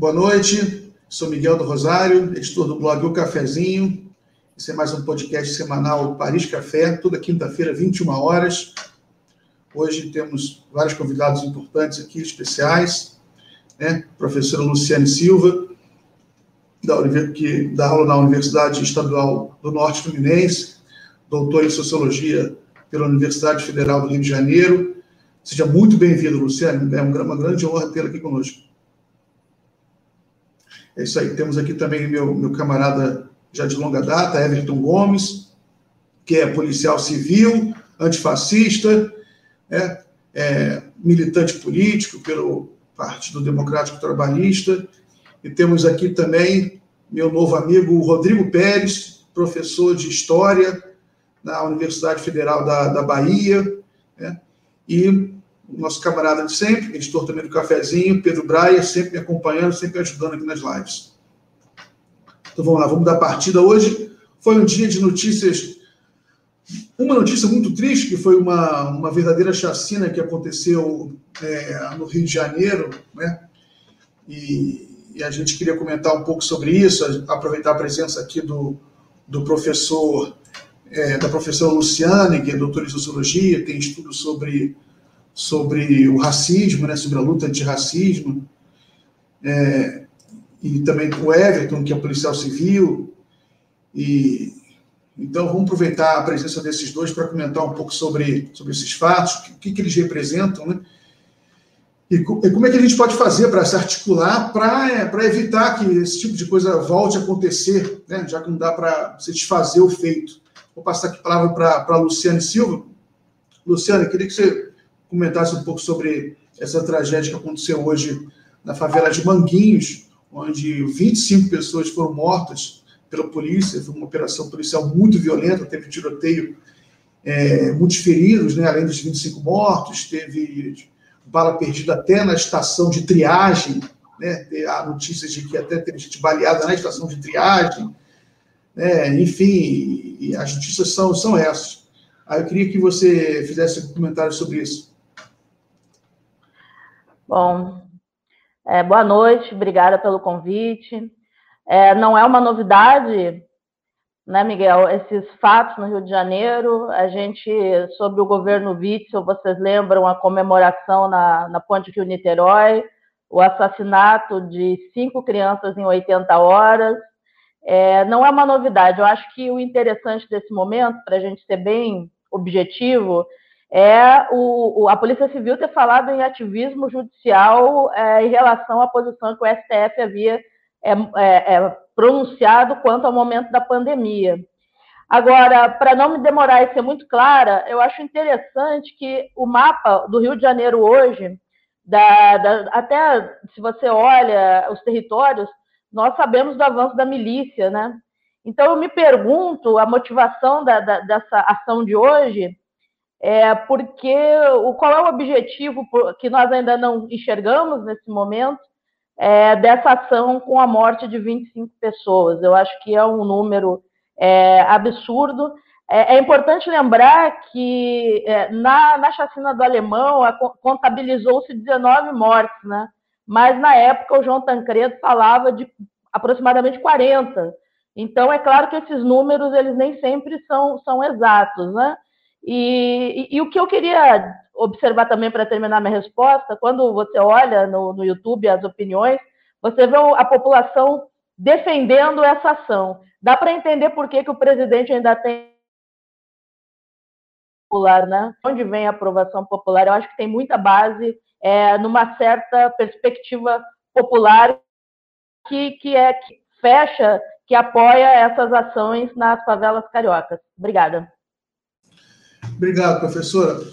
Boa noite, sou Miguel do Rosário, editor do blog O Cafezinho. Esse é mais um podcast semanal Paris Café, toda quinta-feira, 21 horas. Hoje temos vários convidados importantes aqui, especiais. Né? Professora Luciane Silva, que dá aula na Universidade Estadual do Norte Fluminense, doutor em Sociologia pela Universidade Federal do Rio de Janeiro. Seja muito bem-vindo, Luciane. É uma grande honra tê-la aqui conosco. É isso aí. Temos aqui também meu, meu camarada já de longa data, Everton Gomes, que é policial civil, antifascista, é, é, militante político pelo Partido Democrático Trabalhista. E temos aqui também meu novo amigo Rodrigo Pérez, professor de História na Universidade Federal da, da Bahia, né? e nosso camarada de sempre, editor também do Cafezinho, Pedro Braia, sempre me acompanhando, sempre ajudando aqui nas lives. Então vamos lá, vamos dar partida. Hoje foi um dia de notícias. Uma notícia muito triste, que foi uma, uma verdadeira chacina que aconteceu é, no Rio de Janeiro, né? E, e, a gente queria comentar um pouco sobre isso, aproveitar a presença aqui do, do professor, é, da professora Luciane, que é doutora em Sociologia, tem estudo sobre sobre o racismo, né, sobre a luta antirracismo, é, e também o Everton, que é policial civil. E, então, vamos aproveitar a presença desses dois para comentar um pouco sobre, sobre esses fatos, o que, que eles representam, né? E, e como é que a gente pode fazer para se articular para é, evitar que esse tipo de coisa volte a acontecer, né? já que não dá para se desfazer o feito. Vou passar aqui a palavra para a Luciane Silva. Luciane, queria que você comentasse um pouco sobre essa tragédia que aconteceu hoje na favela de Manguinhos, onde 25 pessoas foram mortas pela polícia. Foi uma operação policial muito violenta, teve tiroteio, é, muitos feridos, né, além dos 25 mortos, teve bala perdida até na estação de triagem. Né, há notícias de que até teve gente baleada na estação de triagem. Né, enfim, as notícias são, são essas. Aí eu queria que você fizesse um comentário sobre isso. Bom, é, boa noite, obrigada pelo convite. É, não é uma novidade, né, Miguel, esses fatos no Rio de Janeiro. A gente, sobre o governo Witzel, vocês lembram a comemoração na, na Ponte Rio-Niterói, o assassinato de cinco crianças em 80 horas. É, não é uma novidade. Eu acho que o interessante desse momento, para a gente ser bem objetivo, é o, a Polícia Civil ter falado em ativismo judicial é, em relação à posição que o STF havia é, é, é, pronunciado quanto ao momento da pandemia. Agora, para não me demorar e ser muito clara, eu acho interessante que o mapa do Rio de Janeiro hoje, da, da, até se você olha os territórios, nós sabemos do avanço da milícia, né? Então, eu me pergunto a motivação da, dessa ação de hoje é, porque o, qual é o objetivo que nós ainda não enxergamos nesse momento é, dessa ação com a morte de 25 pessoas? Eu acho que é um número é, absurdo. É, é importante lembrar que é, na, na chacina do alemão contabilizou-se 19 mortes, né? mas na época o João Tancredo falava de aproximadamente 40. Então, é claro que esses números eles nem sempre são, são exatos, né? E, e, e, o que eu queria observar também para terminar minha resposta, quando você olha no, no YouTube as opiniões, você vê a população defendendo essa ação. Dá para entender por que, que o presidente ainda tem popular, né? Onde vem a aprovação popular? Eu acho que tem muita base é, numa certa perspectiva popular que, que é que fecha, que apoia essas ações nas favelas cariocas. Obrigada. Obrigado, professora.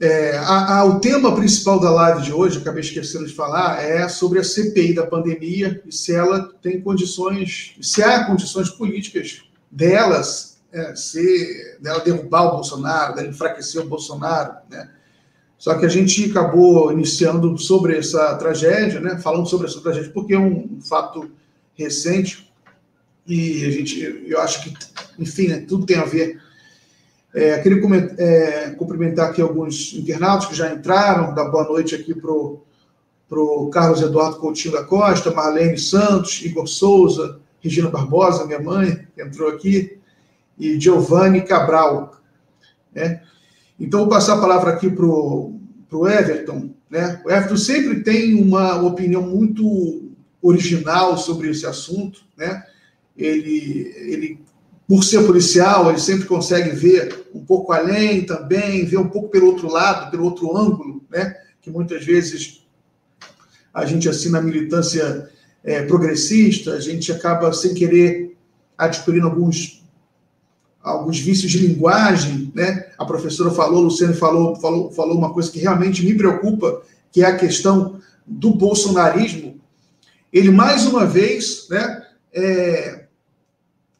É, a, a, o tema principal da live de hoje, acabei esquecendo de falar, é sobre a CPI da pandemia e se ela tem condições, se há condições políticas delas, é, se, dela derrubar o Bolsonaro, dela enfraquecer o Bolsonaro, né? Só que a gente acabou iniciando sobre essa tragédia, né? Falando sobre essa tragédia, porque é um fato recente e a gente, eu acho que, enfim, né, tudo tem a ver é, queria é, cumprimentar aqui alguns internautas que já entraram, dar boa noite aqui para o Carlos Eduardo Coutinho da Costa, Marlene Santos, Igor Souza, Regina Barbosa, minha mãe, que entrou aqui, e Giovanni Cabral. Né? Então, vou passar a palavra aqui para o Everton. Né? O Everton sempre tem uma opinião muito original sobre esse assunto. Né? Ele, ele, por ser policial, ele sempre consegue ver um pouco além também, ver um pouco pelo outro lado, pelo outro ângulo, né? que muitas vezes a gente, assim, na militância é, progressista, a gente acaba, sem querer, adquirindo alguns, alguns vícios de linguagem, né? A professora falou, a Luciane falou, falou, falou uma coisa que realmente me preocupa, que é a questão do bolsonarismo. Ele, mais uma vez, né, é,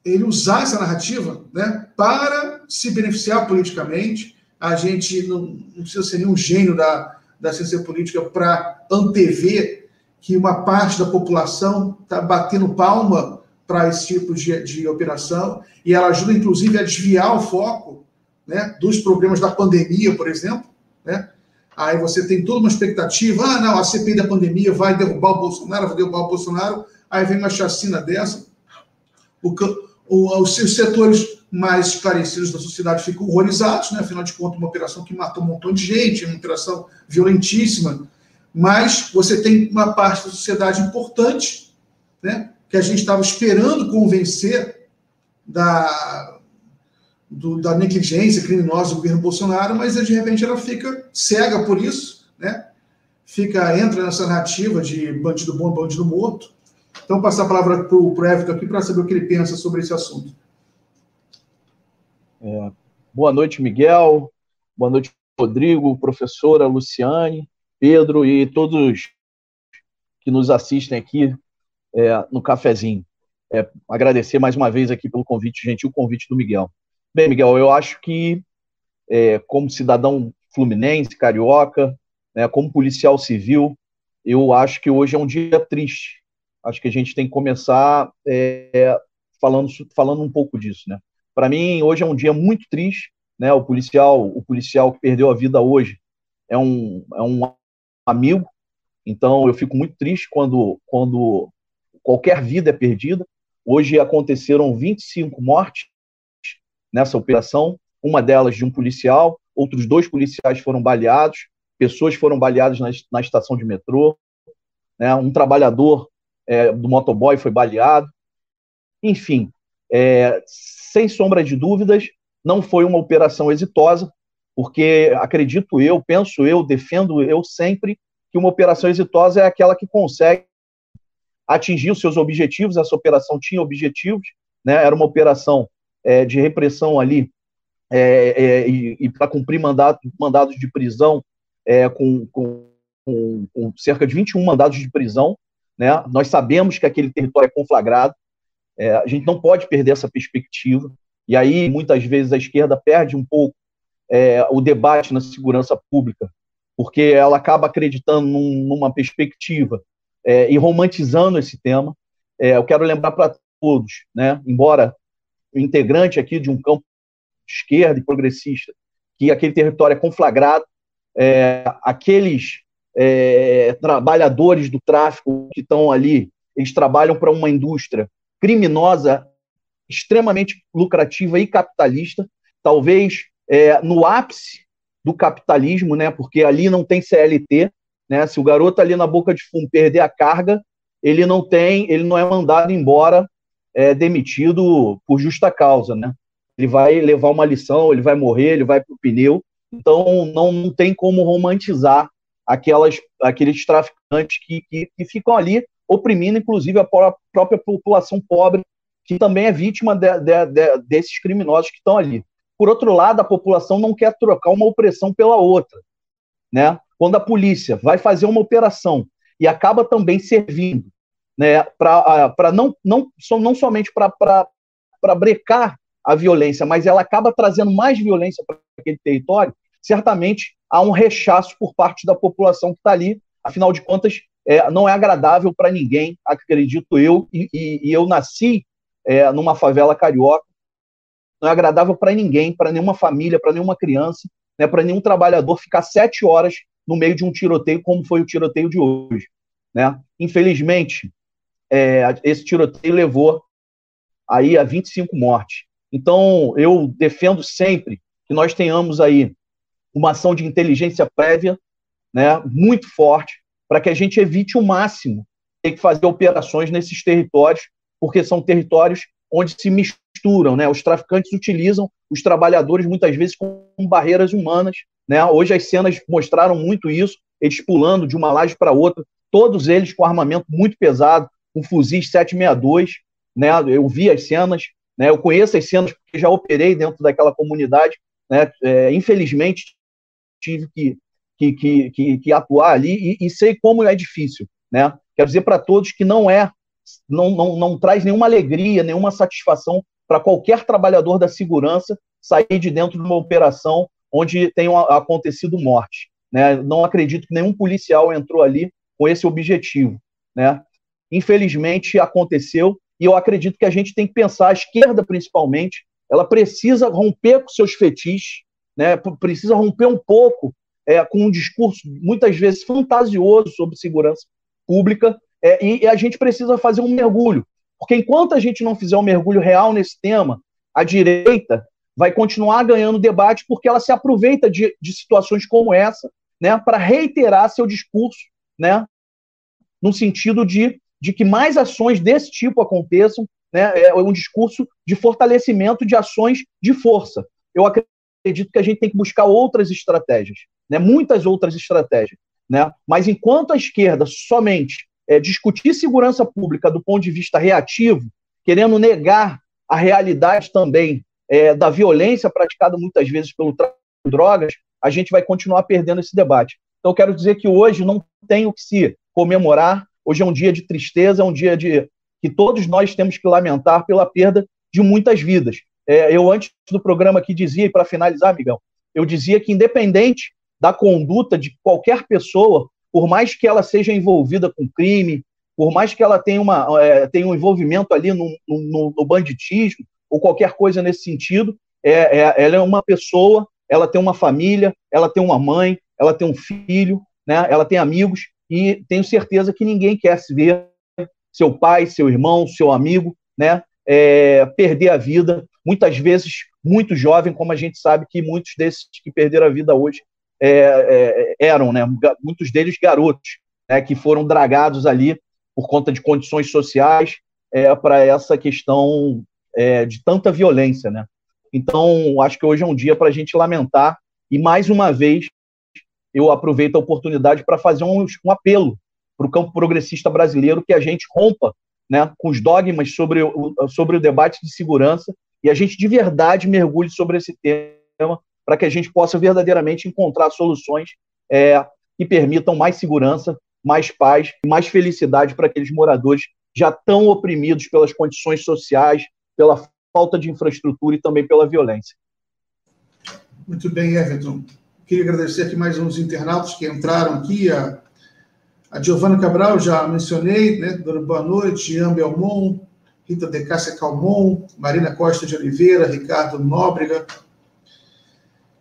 ele usar essa narrativa né, para se beneficiar politicamente. A gente não, não precisa ser nenhum gênio da, da ciência política para antever que uma parte da população está batendo palma para esse tipo de, de operação, e ela ajuda, inclusive, a desviar o foco né, dos problemas da pandemia, por exemplo. Né? Aí você tem toda uma expectativa, ah, não, a CPI da pandemia vai derrubar o Bolsonaro, vai derrubar o Bolsonaro, aí vem uma chacina dessa. O, os setores mais esclarecidos da sociedade ficam horrorizados, né? afinal de contas, uma operação que matou um montão de gente, uma operação violentíssima, mas você tem uma parte da sociedade importante, né? que a gente estava esperando convencer da, do, da negligência criminosa do governo Bolsonaro, mas de repente ela fica cega por isso, né? fica entra nessa narrativa de bandido bom, bandido morto. Então, passar a palavra para o Everton aqui para saber o que ele pensa sobre esse assunto. É, boa noite, Miguel. Boa noite, Rodrigo, professora Luciane, Pedro e todos que nos assistem aqui é, no cafezinho. É, agradecer mais uma vez aqui pelo convite, gentil convite do Miguel. Bem, Miguel, eu acho que, é, como cidadão fluminense, carioca, né, como policial civil, eu acho que hoje é um dia triste. Acho que a gente tem que começar é, falando, falando um pouco disso, né? Para mim, hoje é um dia muito triste, né? O policial, o policial que perdeu a vida hoje é um, é um amigo, então eu fico muito triste quando, quando qualquer vida é perdida. Hoje aconteceram 25 mortes nessa operação, uma delas de um policial, outros dois policiais foram baleados, pessoas foram baleadas na, na estação de metrô, né? um trabalhador é, do motoboy foi baleado. Enfim, é, sem sombra de dúvidas, não foi uma operação exitosa, porque acredito eu, penso eu, defendo eu sempre que uma operação exitosa é aquela que consegue atingir os seus objetivos. Essa operação tinha objetivos, né? Era uma operação é, de repressão ali é, é, e, e para cumprir mandato, mandados de prisão é, com, com, com, com, cerca de 21 mandados de prisão. Né? Nós sabemos que aquele território é conflagrado, é, a gente não pode perder essa perspectiva. E aí, muitas vezes, a esquerda perde um pouco é, o debate na segurança pública, porque ela acaba acreditando num, numa perspectiva é, e romantizando esse tema. É, eu quero lembrar para todos, né, embora integrante aqui de um campo esquerda e progressista, que aquele território é conflagrado, é, aqueles é, trabalhadores do tráfico que estão ali, eles trabalham para uma indústria criminosa, extremamente lucrativa e capitalista, talvez é, no ápice do capitalismo, né? Porque ali não tem CLT, né? Se o garoto ali na boca de fumo perder a carga, ele não tem, ele não é mandado embora, é, demitido por justa causa, né? Ele vai levar uma lição, ele vai morrer, ele vai para o pneu. Então não, não tem como romantizar aquelas, aqueles traficantes que, que, que ficam ali oprimindo, inclusive, a própria população pobre, que também é vítima de, de, de, desses criminosos que estão ali. Por outro lado, a população não quer trocar uma opressão pela outra. Né? Quando a polícia vai fazer uma operação e acaba também servindo né, para não, não, não somente para brecar a violência, mas ela acaba trazendo mais violência para aquele território, certamente há um rechaço por parte da população que está ali. Afinal de contas, é, não é agradável para ninguém, acredito eu, e, e, e eu nasci é, numa favela carioca, não é agradável para ninguém, para nenhuma família, para nenhuma criança, né, para nenhum trabalhador ficar sete horas no meio de um tiroteio como foi o tiroteio de hoje. Né? Infelizmente, é, esse tiroteio levou aí a 25 mortes. Então, eu defendo sempre que nós tenhamos aí uma ação de inteligência prévia né, muito forte para que a gente evite o máximo ter que fazer operações nesses territórios, porque são territórios onde se misturam, né? Os traficantes utilizam os trabalhadores muitas vezes com barreiras humanas, né? Hoje as cenas mostraram muito isso, eles pulando de uma laje para outra, todos eles com armamento muito pesado, com fuzis 762, né? Eu vi as cenas, né? Eu conheço as cenas porque já operei dentro daquela comunidade, né? É, infelizmente tive que, que, que, que, que atuar ali e, e sei como é difícil, né? Quero dizer para todos que não é, não, não, não traz nenhuma alegria, nenhuma satisfação para qualquer trabalhador da segurança sair de dentro de uma operação onde tenham acontecido morte. Né? Não acredito que nenhum policial entrou ali com esse objetivo. Né? Infelizmente aconteceu e eu acredito que a gente tem que pensar, a esquerda principalmente, ela precisa romper com seus fetiches, né? precisa romper um pouco é, com um discurso muitas vezes fantasioso sobre segurança pública, é, e, e a gente precisa fazer um mergulho. Porque enquanto a gente não fizer um mergulho real nesse tema, a direita vai continuar ganhando debate porque ela se aproveita de, de situações como essa né, para reiterar seu discurso, né, no sentido de, de que mais ações desse tipo aconteçam, né, é um discurso de fortalecimento de ações de força. Eu acredito que a gente tem que buscar outras estratégias, né, muitas outras estratégias. Né? Mas enquanto a esquerda somente é, discutir segurança pública do ponto de vista reativo, querendo negar a realidade também é, da violência praticada muitas vezes pelo tráfico de drogas, a gente vai continuar perdendo esse debate. Então, quero dizer que hoje não tem o que se comemorar, hoje é um dia de tristeza, é um dia de que todos nós temos que lamentar pela perda de muitas vidas. É, eu, antes do programa aqui, dizia, e para finalizar, amigão, eu dizia que, independente da conduta de qualquer pessoa, por mais que ela seja envolvida com crime, por mais que ela tenha, uma, é, tenha um envolvimento ali no, no, no, banditismo ou qualquer coisa nesse sentido, é, é, ela é uma pessoa, ela tem uma família, ela tem uma mãe, ela tem um filho, né, ela tem amigos, e tenho certeza que ninguém quer se ver seu pai, seu irmão, seu amigo, né, é, perder a vida, muitas vezes muito jovem, como a gente sabe que muitos desses que perderam a vida hoje é, é, eram, né, muitos deles garotos, né, que foram dragados ali por conta de condições sociais é, para essa questão é, de tanta violência, né? Então, acho que hoje é um dia para a gente lamentar e mais uma vez eu aproveito a oportunidade para fazer um, um apelo para o campo progressista brasileiro que a gente rompa né, com os dogmas sobre o, sobre o debate de segurança e a gente de verdade mergulhe sobre esse tema para que a gente possa verdadeiramente encontrar soluções é, que permitam mais segurança, mais paz mais felicidade para aqueles moradores já tão oprimidos pelas condições sociais, pela falta de infraestrutura e também pela violência. Muito bem, Everton. Queria agradecer aqui mais uns internautas que entraram aqui. A, a Giovana Cabral, já mencionei, né? Dando boa noite. Jean Belmont, Rita de Cássia Calmon, Marina Costa de Oliveira, Ricardo Nóbrega,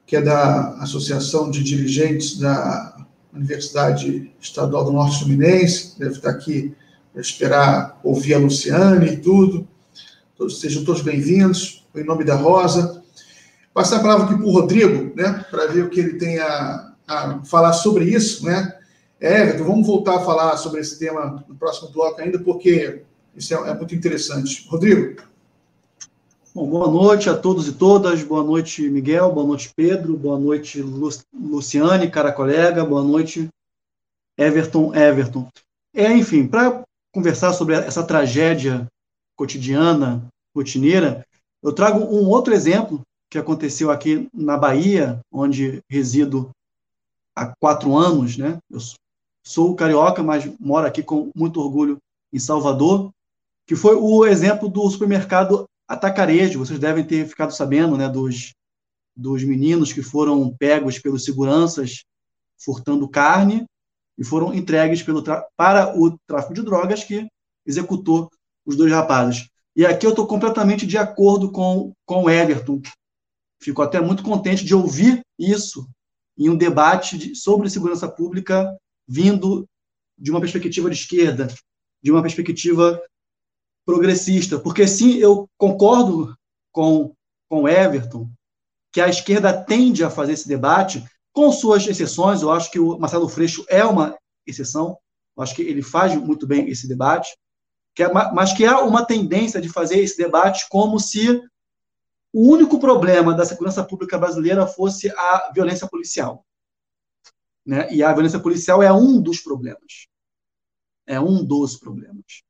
que é da Associação de Dirigentes da Universidade Estadual do Norte Fluminense, deve estar aqui para esperar ouvir a Luciane e tudo. Todos, sejam todos bem-vindos, em nome da Rosa. Passar a palavra aqui para o Rodrigo, né, para ver o que ele tem a, a falar sobre isso, né. É, Everton, vamos voltar a falar sobre esse tema no próximo bloco ainda, porque isso é, é muito interessante. Rodrigo. Bom, boa noite a todos e todas. Boa noite, Miguel. Boa noite, Pedro. Boa noite, Lu Luciane, cara colega. Boa noite, Everton. Everton. É, enfim, para conversar sobre essa tragédia cotidiana, rotineira, eu trago um outro exemplo que aconteceu aqui na Bahia, onde resido há quatro anos, né? Eu sou carioca, mas moro aqui com muito orgulho em Salvador, que foi o exemplo do supermercado atacarejo. Vocês devem ter ficado sabendo né, dos, dos meninos que foram pegos pelos seguranças furtando carne e foram entregues pelo para o tráfico de drogas que executou os dois rapazes. E aqui eu estou completamente de acordo com, com o Everton. Fico até muito contente de ouvir isso em um debate de, sobre segurança pública vindo de uma perspectiva de esquerda, de uma perspectiva progressista, porque sim, eu concordo com com Everton que a esquerda tende a fazer esse debate, com suas exceções. Eu acho que o Marcelo Freixo é uma exceção. Eu acho que ele faz muito bem esse debate, que é, mas que há uma tendência de fazer esse debate como se o único problema da segurança pública brasileira fosse a violência policial. Né? E a violência policial é um dos problemas. É um dos problemas.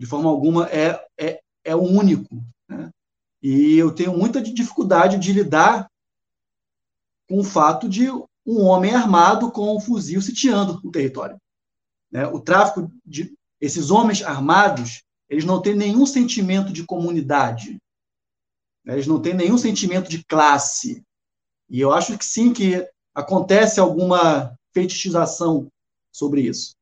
De forma alguma, é, é, é o único. Né? E eu tenho muita dificuldade de lidar com o fato de um homem armado com um fuzil sitiando o território. Né? O tráfico de esses homens armados, eles não têm nenhum sentimento de comunidade. Né? Eles não têm nenhum sentimento de classe. E eu acho que sim que acontece alguma fetichização sobre isso.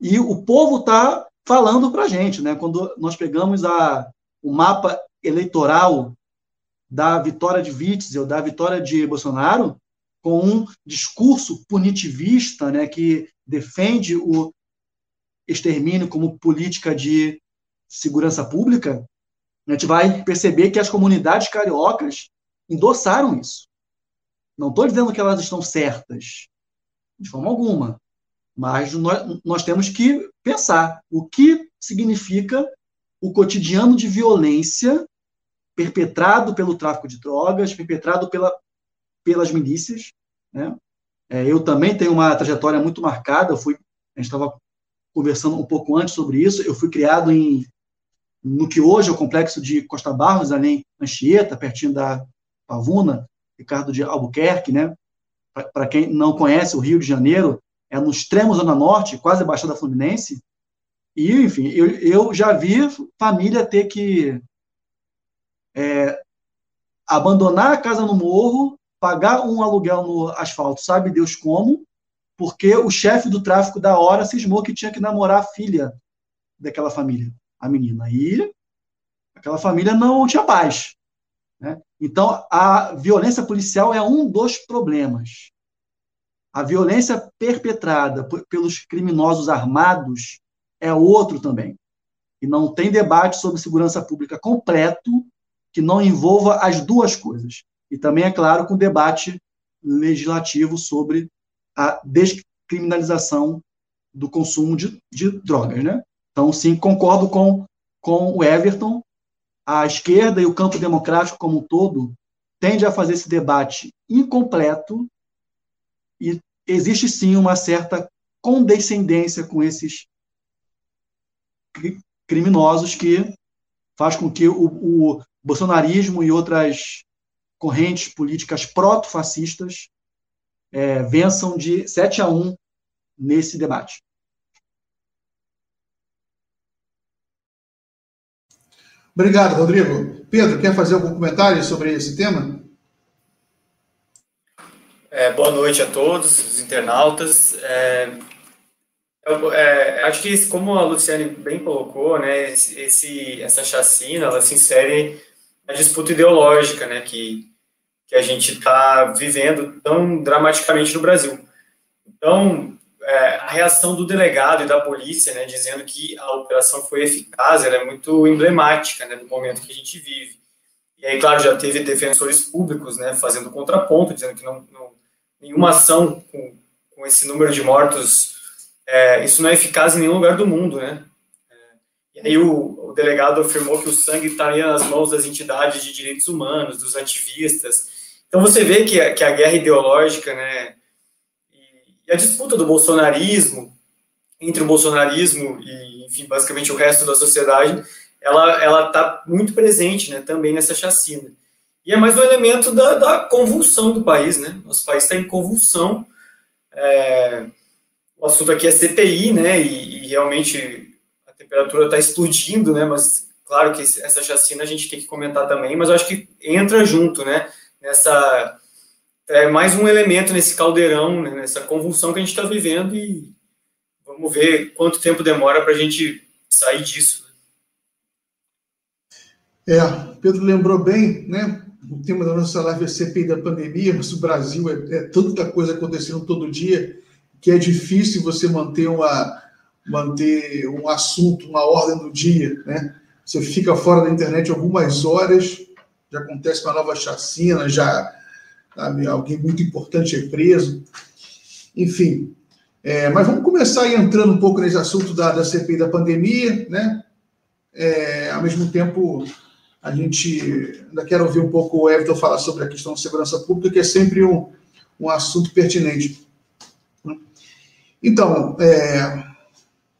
E o povo está falando para a gente, né? Quando nós pegamos a, o mapa eleitoral da vitória de Witzel, da vitória de Bolsonaro, com um discurso punitivista, né, que defende o extermínio como política de segurança pública, a gente vai perceber que as comunidades cariocas endossaram isso. Não estou dizendo que elas estão certas, de forma alguma, mas nós, nós temos que pensar o que significa o cotidiano de violência perpetrado pelo tráfico de drogas, perpetrado pela, pelas milícias. Né? É, eu também tenho uma trajetória muito marcada. Eu fui, a gente estava conversando um pouco antes sobre isso. Eu fui criado em no que hoje é o complexo de Costa Barros, ali em Anchieta, pertinho da Pavuna, Ricardo de Albuquerque, né? Para quem não conhece, o Rio de Janeiro é no extremo zona norte, quase Baixada Fluminense. E, enfim, eu, eu já vi família ter que é, abandonar a casa no morro, pagar um aluguel no asfalto, sabe Deus como, porque o chefe do tráfico da hora cismou que tinha que namorar a filha daquela família, a menina. E aquela família não tinha paz. Né? Então, a violência policial é um dos problemas. A violência perpetrada pelos criminosos armados é outro também. E não tem debate sobre segurança pública completo que não envolva as duas coisas. E também, é claro, com debate legislativo sobre a descriminalização do consumo de, de drogas. Né? Então, sim, concordo com, com o Everton. A esquerda e o campo democrático como um todo tende a fazer esse debate incompleto e existe sim uma certa condescendência com esses criminosos que faz com que o, o bolsonarismo e outras correntes políticas proto-fascistas é, vençam de 7 a 1 nesse debate. Obrigado, Rodrigo. Pedro, quer fazer algum comentário sobre esse tema? É, boa noite a todos os internautas. É, eu, é, acho que, como a Luciane bem colocou, né, esse, essa chacina, ela se insere na disputa ideológica, né, que, que a gente está vivendo tão dramaticamente no Brasil. Então, é, a reação do delegado e da polícia, né, dizendo que a operação foi eficaz, ela é muito emblemática, né, do momento que a gente vive. E aí, claro, já teve defensores públicos, né, fazendo contraponto, dizendo que não, não nenhuma ação com, com esse número de mortos é, isso não é eficaz em nenhum lugar do mundo, né? É, e aí o, o, delegado afirmou que o sangue estaria nas mãos das entidades de direitos humanos, dos ativistas. Então você vê que que a guerra ideológica, né, e, e a disputa do bolsonarismo entre o bolsonarismo e, enfim, basicamente o resto da sociedade, ela está muito presente, né, também nessa chacina. E é mais um elemento da, da convulsão do país, né? Nosso país está em convulsão. É, o assunto aqui é CPI, né? E, e realmente a temperatura está explodindo, né? Mas claro que essa chacina a gente tem que comentar também, mas eu acho que entra junto, né? Nessa é mais um elemento nesse caldeirão, né? nessa convulsão que a gente está vivendo e vamos ver quanto tempo demora para a gente sair disso. É, Pedro lembrou bem, né? O tema da nossa live é CPI da pandemia, mas o Brasil é, é tanta coisa acontecendo todo dia que é difícil você manter uma manter um assunto, uma ordem do dia, né? Você fica fora da internet algumas horas, já acontece uma nova chacina, já sabe, alguém muito importante é preso, enfim. É, mas vamos começar aí entrando um pouco nesse assunto da, da CPI da pandemia, né? É, ao mesmo tempo, a gente ainda quer ouvir um pouco o Everton falar sobre a questão de segurança pública, que é sempre um, um assunto pertinente. Então, está é,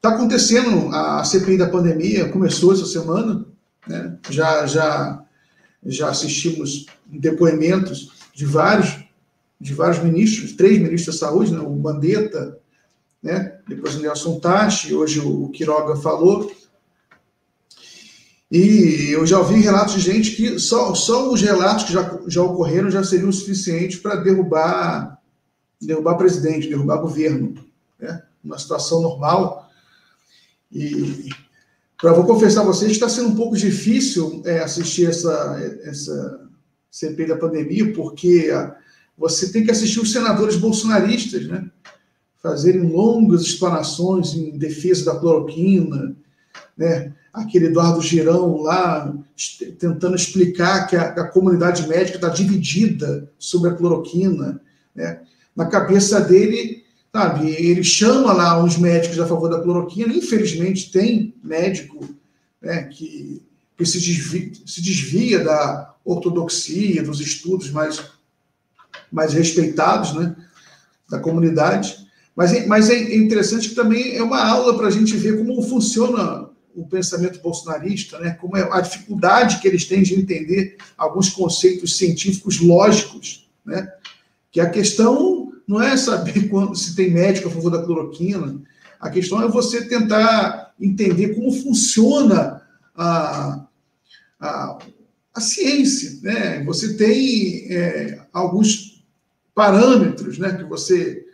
tá acontecendo a CPI da pandemia, começou essa semana, né? já, já, já assistimos depoimentos de vários, de vários ministros, três ministros da saúde, né? o Mandetta, né? depois o Nelson Tachi, hoje o Quiroga falou, e eu já ouvi relatos de gente que só, só os relatos que já, já ocorreram já seriam suficientes para derrubar derrubar presidente, derrubar governo, né? uma situação normal. E pra, vou confessar a vocês que está sendo um pouco difícil é, assistir essa, essa CPI da pandemia, porque você tem que assistir os senadores bolsonaristas, né? fazerem longas explanações em defesa da cloroquina, né? Aquele Eduardo Girão lá tentando explicar que a, a comunidade médica está dividida sobre a cloroquina. Né? Na cabeça dele, sabe, ele chama lá uns médicos a favor da cloroquina, infelizmente tem médico né, que, que se, desvia, se desvia da ortodoxia, dos estudos mais, mais respeitados né, da comunidade. Mas, é, mas é interessante que também é uma aula para a gente ver como funciona o pensamento bolsonarista, né? como é a dificuldade que eles têm de entender alguns conceitos científicos lógicos, né? que a questão não é saber quando, se tem médico a favor da cloroquina, a questão é você tentar entender como funciona a, a, a ciência. Né? Você tem é, alguns parâmetros né, que você,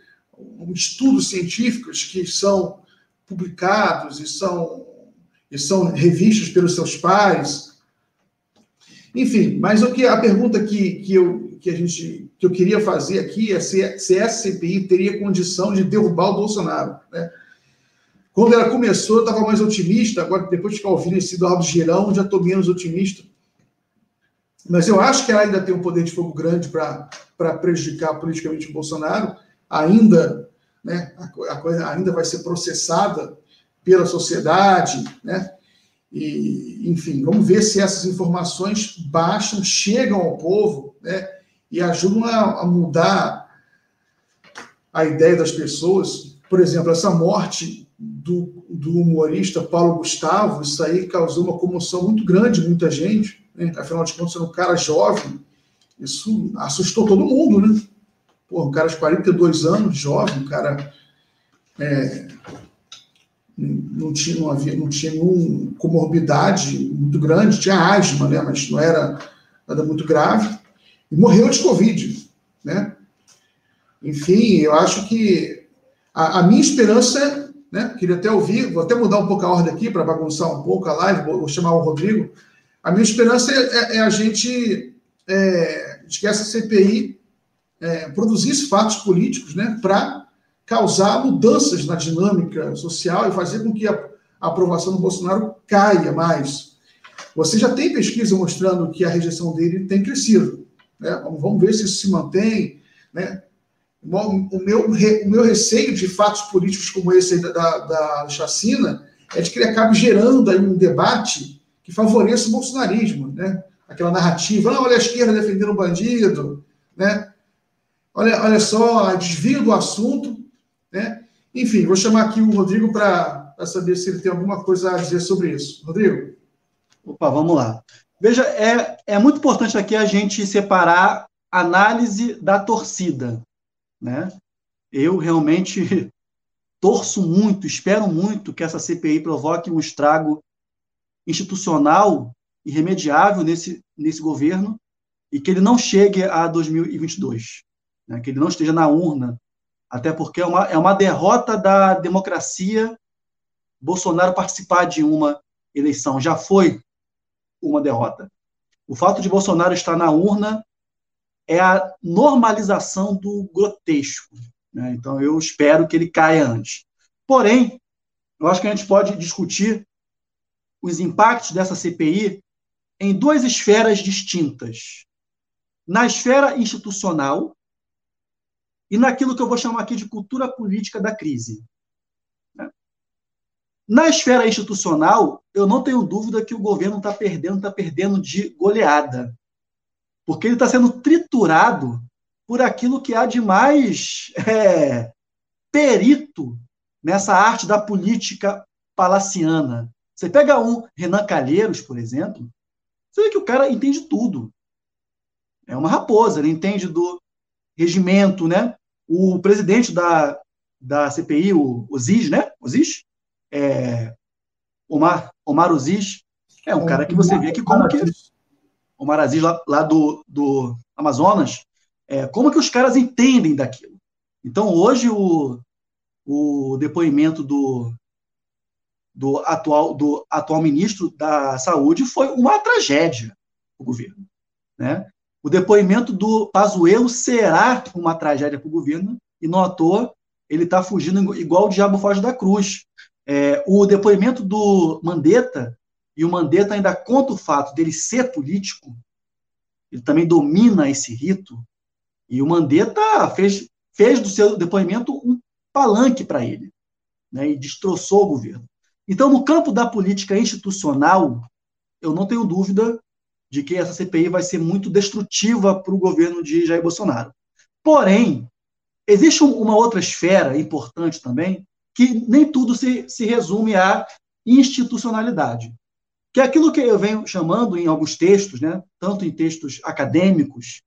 estudos científicos que são publicados e são e são revistos pelos seus pais. Enfim, mas o que a pergunta que, que, eu, que, a gente, que eu queria fazer aqui é se, se essa CPI teria condição de derrubar o Bolsonaro. Né? Quando ela começou, eu estava mais otimista, agora, depois de ficar ouvindo esse Eduardo Girão, já estou menos otimista. Mas eu acho que ela ainda tem um poder de fogo grande para prejudicar politicamente o Bolsonaro. Ainda, né, a coisa ainda vai ser processada pela sociedade, né? E, enfim, vamos ver se essas informações baixam, chegam ao povo, né? E ajudam a, a mudar a ideia das pessoas. Por exemplo, essa morte do, do, humorista Paulo Gustavo, isso aí causou uma comoção muito grande, muita gente. Né? Afinal de contas, era um cara jovem. Isso assustou todo mundo, né? Pô, um cara de 42 anos, jovem, um cara é, não tinha, não havia, não tinha nenhuma comorbidade muito grande, tinha asma, né, mas não era nada muito grave, e morreu de Covid, né? Enfim, eu acho que a, a minha esperança, né, queria até ouvir, vou até mudar um pouco a ordem aqui para bagunçar um pouco a live, vou, vou, chamar o Rodrigo, a minha esperança é, é, é a gente, é, de que essa CPI é, produzisse fatos políticos, né, para causar mudanças na dinâmica social e fazer com que a, aprovação do Bolsonaro caia mais. Você já tem pesquisa mostrando que a rejeição dele tem crescido. Né? Vamos ver se isso se mantém. Né? O, meu, o meu receio de fatos políticos como esse da, da, chacina é de que ele acabe gerando aí um debate que favoreça o bolsonarismo. Né? Aquela narrativa, ah, olha a esquerda defendendo o bandido, né? olha, olha só, desvio do assunto né? Enfim, vou chamar aqui o Rodrigo para saber se ele tem alguma coisa a dizer sobre isso. Rodrigo? Opa, vamos lá. Veja, é, é muito importante aqui a gente separar análise da torcida. Né? Eu realmente torço muito, espero muito que essa CPI provoque um estrago institucional irremediável nesse, nesse governo e que ele não chegue a 2022, né? que ele não esteja na urna até porque é uma, é uma derrota da democracia Bolsonaro participar de uma eleição. Já foi uma derrota. O fato de Bolsonaro estar na urna é a normalização do grotesco. Né? Então, eu espero que ele caia antes. Porém, eu acho que a gente pode discutir os impactos dessa CPI em duas esferas distintas. Na esfera institucional e naquilo que eu vou chamar aqui de cultura política da crise. Na esfera institucional, eu não tenho dúvida que o governo está perdendo, está perdendo de goleada. Porque ele está sendo triturado por aquilo que há de mais é, perito nessa arte da política palaciana. Você pega um Renan Calheiros, por exemplo, você vê que o cara entende tudo. É uma raposa, ele entende do regimento, né? O presidente da, da CPI, o Ziz, né? Ziz, é, Omar, Omar Aziz, é um cara que você vê que como que Omar Aziz lá, lá do, do Amazonas, é, como que os caras entendem daquilo. Então hoje o, o depoimento do, do atual do atual ministro da Saúde foi uma tragédia para o governo, né? O depoimento do Pazuello será uma tragédia para o governo e não à toa ele está fugindo igual o diabo foge da cruz. É, o depoimento do Mandetta, e o Mandetta ainda conta o fato dele ser político, ele também domina esse rito, e o Mandetta fez, fez do seu depoimento um palanque para ele, né, e destroçou o governo. Então, no campo da política institucional, eu não tenho dúvida de que essa CPI vai ser muito destrutiva para o governo de Jair Bolsonaro. Porém, existe uma outra esfera importante também, que nem tudo se, se resume à institucionalidade. Que é aquilo que eu venho chamando em alguns textos, né, tanto em textos acadêmicos,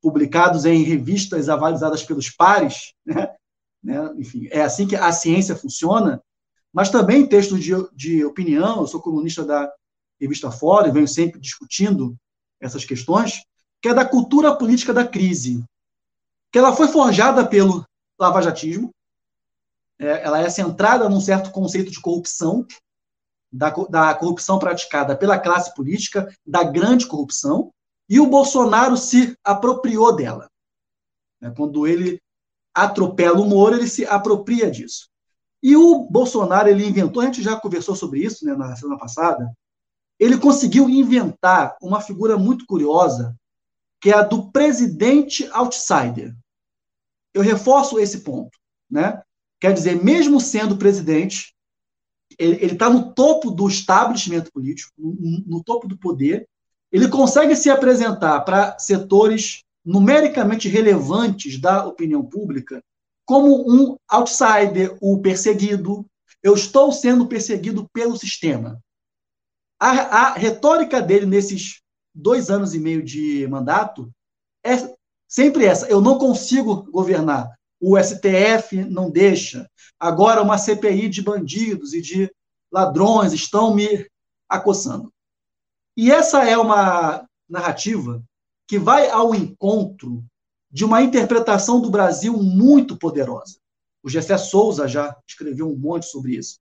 publicados em revistas avalizadas pelos pares, né, né, enfim, é assim que a ciência funciona, mas também textos de, de opinião, eu sou colunista da revista Fora e venho sempre discutindo essas questões, que é da cultura política da crise, que ela foi forjada pelo lavajatismo, é, ela é centrada num certo conceito de corrupção, da, da corrupção praticada pela classe política, da grande corrupção, e o Bolsonaro se apropriou dela. É, quando ele atropela o Moro, ele se apropria disso. E o Bolsonaro, ele inventou, a gente já conversou sobre isso né, na semana passada, ele conseguiu inventar uma figura muito curiosa, que é a do presidente outsider. Eu reforço esse ponto. Né? Quer dizer, mesmo sendo presidente, ele está no topo do establishment político, no, no topo do poder, ele consegue se apresentar para setores numericamente relevantes da opinião pública como um outsider, o perseguido. Eu estou sendo perseguido pelo sistema. A, a retórica dele nesses dois anos e meio de mandato é sempre essa: eu não consigo governar o STF não deixa. Agora, uma CPI de bandidos e de ladrões estão me acossando. E essa é uma narrativa que vai ao encontro de uma interpretação do Brasil muito poderosa. O Gessé Souza já escreveu um monte sobre isso,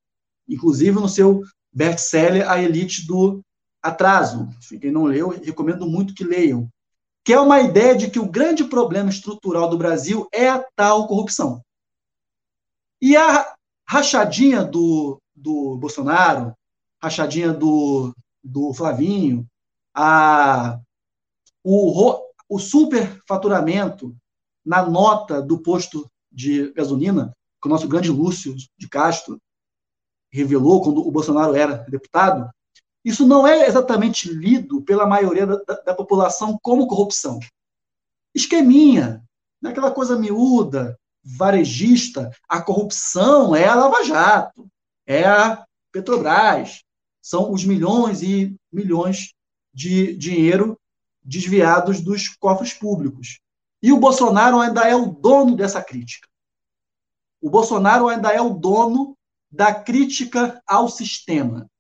inclusive no seu best-seller A Elite do Atraso. Quem não leu, recomendo muito que leiam que é uma ideia de que o grande problema estrutural do Brasil é a tal corrupção. E a rachadinha do, do Bolsonaro, rachadinha do, do Flavinho, a, o, o superfaturamento na nota do posto de gasolina, que o nosso grande Lúcio de Castro revelou quando o Bolsonaro era deputado, isso não é exatamente lido pela maioria da, da, população como corrupção. Esqueminha, não é aquela coisa miúda, varejista. A corrupção é a Lava Jato, é a Petrobras. São os milhões e milhões de dinheiro desviados dos cofres públicos. E o Bolsonaro ainda é o dono dessa crítica. O Bolsonaro ainda é o dono da crítica ao sistema.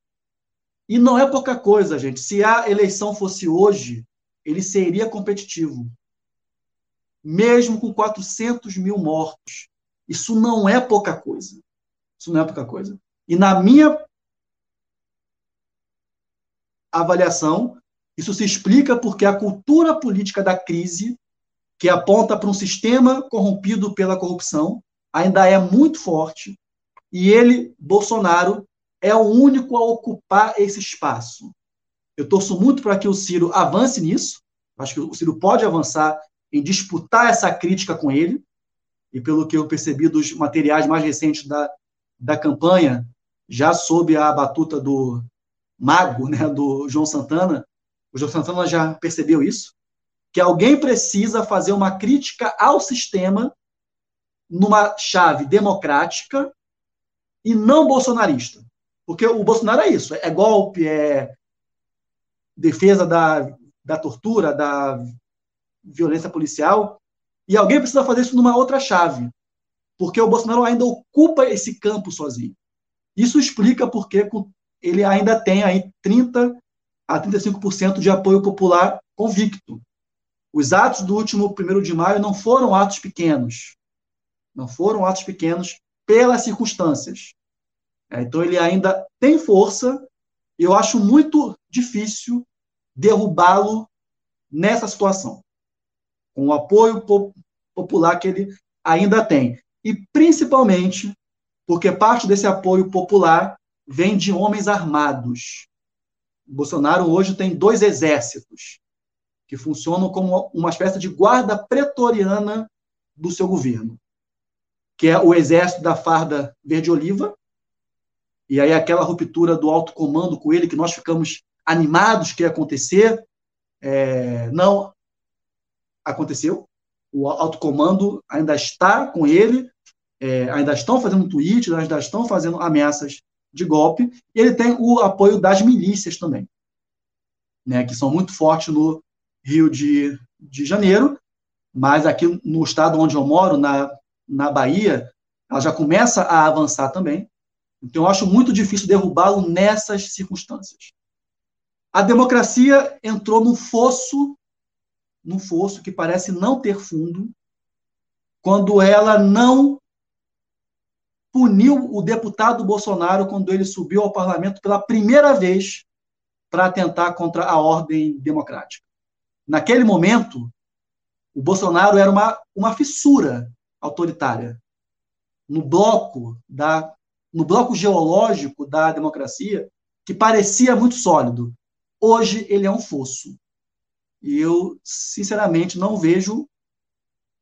E não é pouca coisa, gente. Se a eleição fosse hoje, ele seria competitivo. Mesmo com 400 mil mortos. Isso não é pouca coisa. Isso não é pouca coisa. E na minha avaliação, Isso se explica porque a cultura política da crise, que aponta para um sistema corrompido pela corrupção, ainda é muito forte, e ele, Bolsonaro, é o único a ocupar esse espaço. Eu torço muito para que o Ciro avance nisso, acho que o Ciro pode avançar em disputar essa crítica com ele, e pelo que eu percebi dos materiais mais recentes da, da campanha, já sob a batuta do mago, né, do João Santana, o João Santana já percebeu isso, que alguém precisa fazer uma crítica ao sistema numa chave democrática e não bolsonarista. Porque o Bolsonaro é isso, é golpe, é defesa da, da tortura, da violência policial, e alguém precisa fazer isso numa outra chave, porque o Bolsonaro ainda ocupa esse campo sozinho. Isso explica porque ele ainda tem aí 30 a 35% de apoio popular convicto. Os atos do último 1 de maio não foram atos pequenos. Não foram atos pequenos pelas circunstâncias. É, então ele ainda tem força e eu acho muito difícil derrubá-lo nessa situação com o apoio popular que ele ainda tem. E principalmente porque parte desse apoio popular vem de homens armados. Bolsonaro hoje tem dois exércitos que funcionam como uma espécie de guarda pretoriana do seu governo, que é o exército da farda verde-oliva, e aí aquela ruptura do alto comando com ele que nós ficamos animados que ia acontecer, é, não aconteceu. O alto comando ainda está com ele, é, ainda estão fazendo tweets, ainda estão fazendo ameaças de golpe, e ele tem o apoio das milícias também, né, que são muito fortes no Rio de, de Janeiro, mas aqui no estado onde eu moro, na, na Bahia, ela já começa a avançar também. Então, eu acho muito difícil derrubá-lo nessas circunstâncias. A democracia entrou num fosso num fosso que parece não ter fundo, quando ela não puniu o deputado Bolsonaro quando ele subiu ao parlamento pela primeira vez para atentar contra a ordem democrática. Naquele momento, o Bolsonaro era uma, uma fissura autoritária no bloco da no bloco geológico da democracia que parecia muito sólido. Hoje ele é um fosso. E eu, sinceramente, não vejo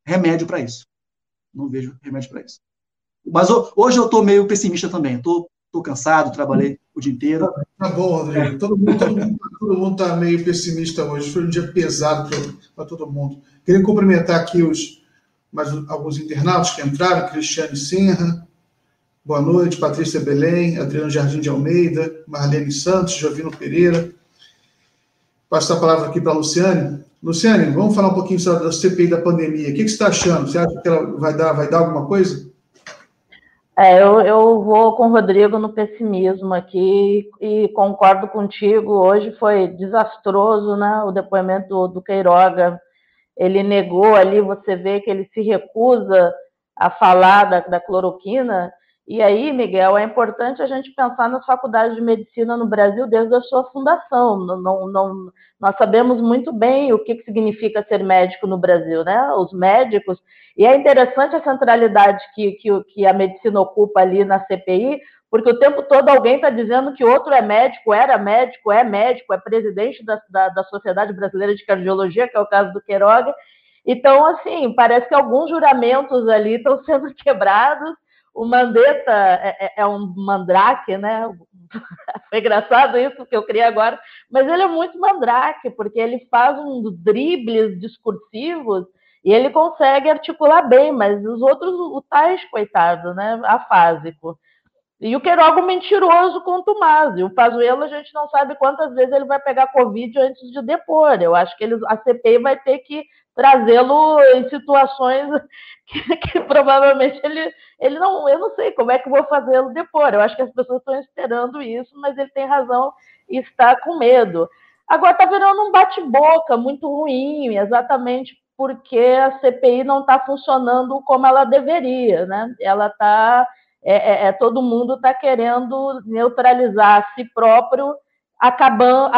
remédio para isso. Não vejo remédio para isso. Mas hoje eu estou meio pessimista também. Estou cansado, trabalhei o dia inteiro. Tá bom, Rodrigo. Todo mundo está todo mundo, tá meio pessimista hoje. Foi um dia pesado para todo mundo. Queria cumprimentar aqui os mais alguns internautas que entraram, Cristiane Senra, boa noite, Patrícia Belém, Adriano Jardim de Almeida, Marlene Santos, Jovino Pereira, passar a palavra aqui para a Luciane. Luciane, vamos falar um pouquinho sobre a CPI da pandemia. O que, que você está achando? Você acha que ela vai dar, vai dar alguma coisa? É, eu, eu vou com o Rodrigo no pessimismo aqui e concordo contigo. Hoje foi desastroso, né? O depoimento do Queiroga. Ele negou ali, você vê que ele se recusa a falar da, da cloroquina e aí, Miguel, é importante a gente pensar nas faculdades de medicina no Brasil desde a sua fundação. Não, não, não, nós sabemos muito bem o que, que significa ser médico no Brasil, né? Os médicos. E é interessante a centralidade que, que, que a medicina ocupa ali na CPI, porque o tempo todo alguém está dizendo que outro é médico, era médico, é médico, é presidente da, da, da Sociedade Brasileira de Cardiologia, que é o caso do Queiroga. Então, assim, parece que alguns juramentos ali estão sendo quebrados o Mandetta é, é, é, um mandrake, né? Foi engraçado isso que eu criei agora, mas ele é muito mandrake, porque ele faz uns dribles discursivos e ele consegue articular bem, mas os outros, o Tais, coitado, né? Afásico. E o Queiroga mentiroso com o E O Pazuello, a gente não sabe quantas vezes ele vai pegar Covid antes de depor. Eu acho que ele, a CPI vai ter que trazê-lo em situações que, que, provavelmente ele, ele não, eu não sei como é que vou fazê-lo depor. Eu acho que as pessoas estão esperando isso, mas ele tem razão e está com medo. Agora está virando um bate-boca muito ruim, exatamente porque a CPI não está funcionando como ela deveria, né? Ela está, é, é, é, todo mundo está querendo neutralizar a si próprio acabando,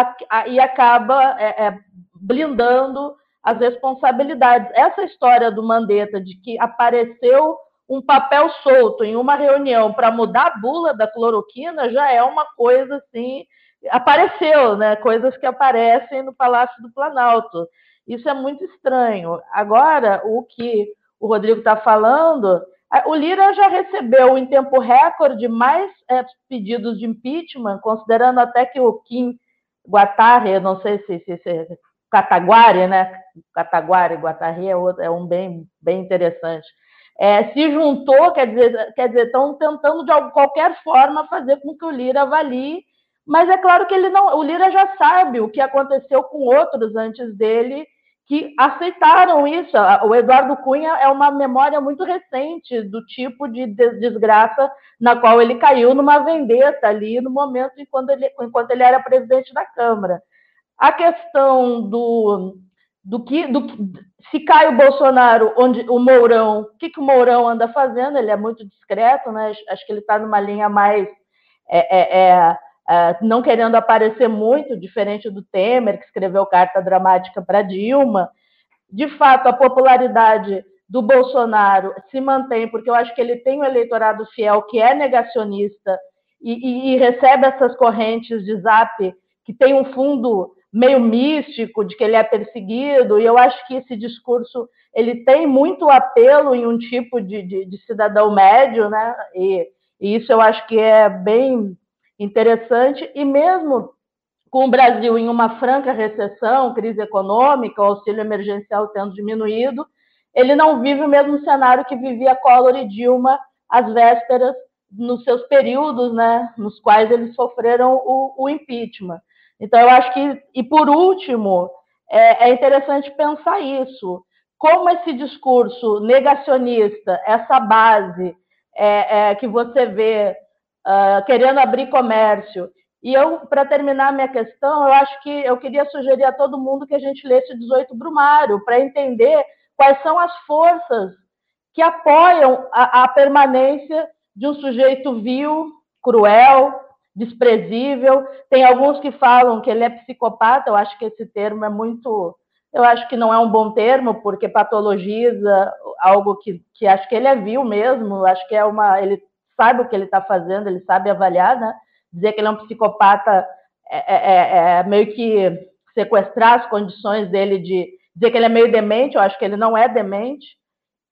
e acaba é, é, blindando as responsabilidades. Essa história do Mandetta de que apareceu um papel solto em uma reunião para mudar a bula da cloroquina já é uma coisa assim, apareceu, né? Coisas que aparecem no Palácio do Planalto. Isso é muito estranho. Agora, o que o Rodrigo está falando, o Lira já recebeu em tempo recorde mais é, pedidos de impeachment, considerando até que o Kim Guattari, não sei se, se, se Cataguari, né? Cataguari, Guattari é, outro, é um bem, bem interessante. É, se juntou, quer dizer, quer dizer, estão tentando de qualquer forma fazer com que o Lira avalie, mas é claro que ele não, o Lira já sabe o que aconteceu com outros antes dele que aceitaram isso. O Eduardo Cunha é uma memória muito recente do tipo de desgraça na qual ele caiu numa vendetta ali no momento enquanto ele, enquanto ele era presidente da Câmara. A questão do, do que do, se cai o Bolsonaro, onde o Mourão, o que, que o Mourão anda fazendo? Ele é muito discreto, né? Acho que ele está numa linha mais é, é, é uh, não querendo aparecer muito, diferente do Temer, que escreveu carta dramática para Dilma. De fato, a popularidade do Bolsonaro se mantém, porque eu acho que ele tem um eleitorado fiel que é negacionista e, e, e recebe essas correntes de zap que tem um fundo meio místico de que ele é perseguido, e eu acho que esse discurso ele tem muito apelo em um tipo de, de, de cidadão médio, né? E, e, isso eu acho que é bem interessante, e mesmo com o Brasil em uma franca recessão, crise econômica, o auxílio emergencial tendo diminuído, ele não vive o mesmo cenário que vivia Collor e Dilma às vésperas, nos seus períodos, né, nos quais eles sofreram o, o impeachment. Então, eu acho que, e por último, é, é interessante pensar isso. Como esse discurso negacionista, essa base é, é, que você vê uh, querendo abrir comércio. E eu, para terminar minha questão, eu acho que eu queria sugerir a todo mundo que a gente lesse 18 Brumário, para entender quais são as forças que apoiam a, a permanência de um sujeito vil, cruel, desprezível. Tem alguns que falam que ele é psicopata, eu acho que esse termo é muito. Eu acho que não é um bom termo, porque patologiza algo que, que acho que ele é vil mesmo, acho que é uma. Ele sabe o que ele está fazendo, ele sabe avaliar, né? Dizer que ele é um psicopata é, é, é, é, meio que sequestrar as condições dele de dizer que ele é meio demente, eu acho que ele não é demente.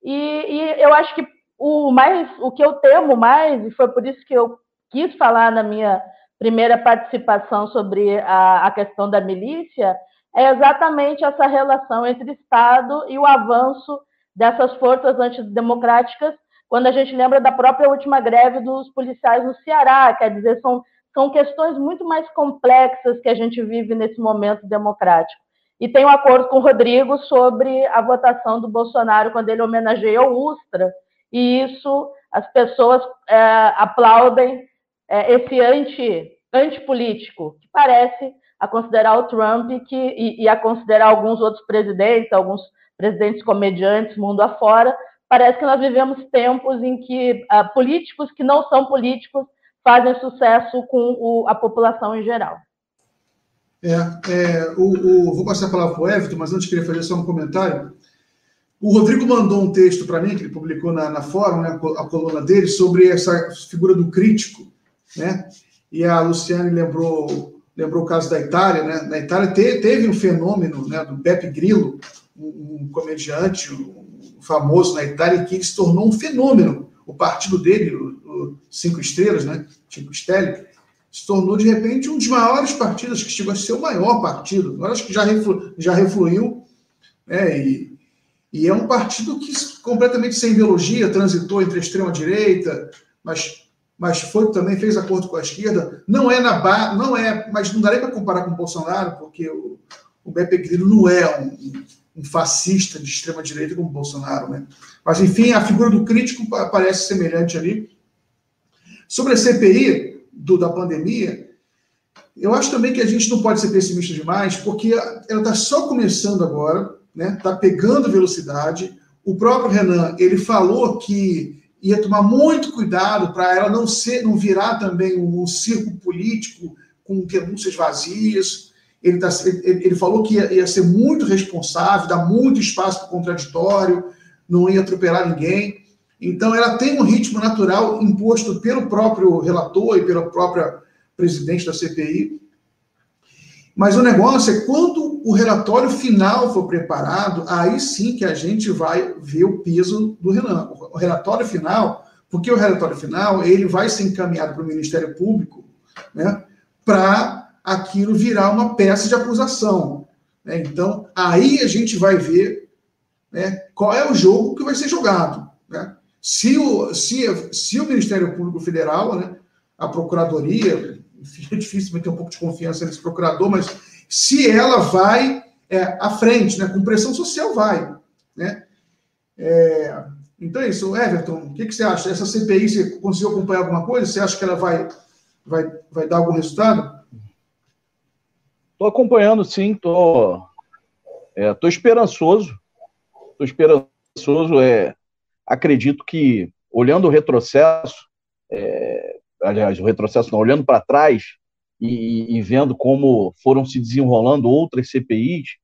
E, e eu acho que o mais, o que eu temo mais, e foi por isso que eu quis falar na minha primeira participação sobre a, a questão da milícia, é exatamente essa relação entre Estado e o avanço dessas forças antidemocráticas quando a gente lembra da própria última greve dos policiais no Ceará, quer dizer, são, são questões muito mais complexas que a gente vive nesse momento democrático. E tem um acordo com o Rodrigo sobre a votação do Bolsonaro quando ele homenageia o Ustra, e isso as pessoas é, aplaudem é, esse anti, antipolítico, que parece a considerar o Trump que, e, e a considerar alguns outros presidentes, alguns presidentes comediantes mundo afora, parece que nós vivemos tempos em que uh, políticos que não são políticos fazem sucesso com o, a população em geral. É, é o, o, vou passar a palavra para o Everton, mas antes queria fazer só um comentário. O Rodrigo mandou um texto para mim, que ele publicou na, na Fórum, né, a coluna dele, sobre essa figura do crítico, né? E a Luciane lembrou, lembrou o caso da Itália, né? Na Itália te, teve um fenômeno né, do Beppe Grillo, um, um comediante, um famoso na Itália que se tornou um fenômeno. O partido dele, o, o Cinco Estrelas, né? Cinco Stelle, se tornou de repente um dos maiores partidos, que chegou a ser o maior partido. Agora acho que já, reflu, já refluiu, né? E, e é um partido que completamente sem ideologia, transitou entre a extrema direita, mas mas foi também fez acordo com a esquerda. Não é na ba... não é, mas não daria para comparar com o Bolsonaro, porque o, o Beppe Grillo não é um, um fascista de extrema direita como Bolsonaro, né? Mas enfim, a figura do crítico parece semelhante ali. Sobre a CPI do, da pandemia, eu acho também que a gente não pode ser pessimista demais, porque ela está só começando agora, né? Está pegando velocidade. O próprio Renan ele falou que ia tomar muito cuidado para ela não ser, não virar também um circo político com denúncias vazias. Ele, tá, ele, ele falou que ia, ia, ser muito responsável, dar muito espaço para o contraditório, não ia atropelar ninguém. Então, ela tem um ritmo natural imposto pelo próprio relator e pela própria presidente da CPI. Mas o negócio é quando o relatório final for preparado, aí sim que a gente vai ver o peso do Renan. O relatório final, porque o relatório final ele vai ser encaminhado para o Ministério Público, né, para aquilo virar uma peça de acusação. Né? Então, aí a gente vai ver né, qual é o jogo que vai ser jogado. Né? Se, o, se, se o Ministério Público Federal, né, a Procuradoria, enfim, é difícil ter um pouco de confiança nesse procurador, mas se ela vai é, à frente, né, com pressão social, vai. Né? É, então é isso. Everton, o que, que, você acha? Essa CPI, você conseguiu acompanhar alguma coisa? Você acha que ela vai, vai, vai dar algum resultado? Estou acompanhando, sim. Estou é, tô esperançoso. Estou esperançoso. É, acredito que, olhando o retrocesso, é, aliás, o retrocesso não, olhando para trás e, e, vendo como foram se desenrolando outras CPIs,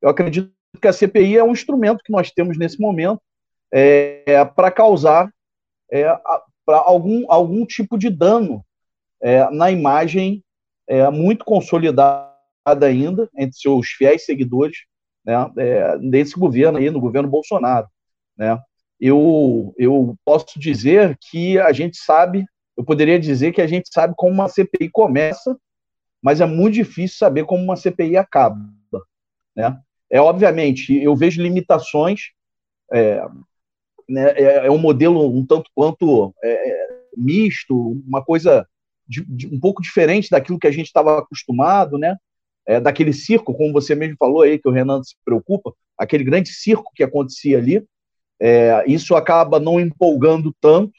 eu acredito que a CPI é um instrumento que nós temos nesse momento é, para causar é, algum, algum tipo de dano é, na imagem é, muito consolidada ainda entre seus fiéis seguidores né, é, desse governo aí, no governo Bolsonaro. Né? Eu, eu posso dizer que a gente sabe eu poderia dizer que a gente sabe como uma CPI começa, mas é muito difícil saber como uma CPI acaba. Né? É obviamente, eu vejo limitações. É, né, é, é um modelo um tanto quanto é, é misto, uma coisa de, de, um pouco diferente daquilo que a gente estava acostumado, né? É, daquele circo, como você mesmo falou aí, que o Renan se preocupa, aquele grande circo que acontecia ali. É, isso acaba não empolgando tanto,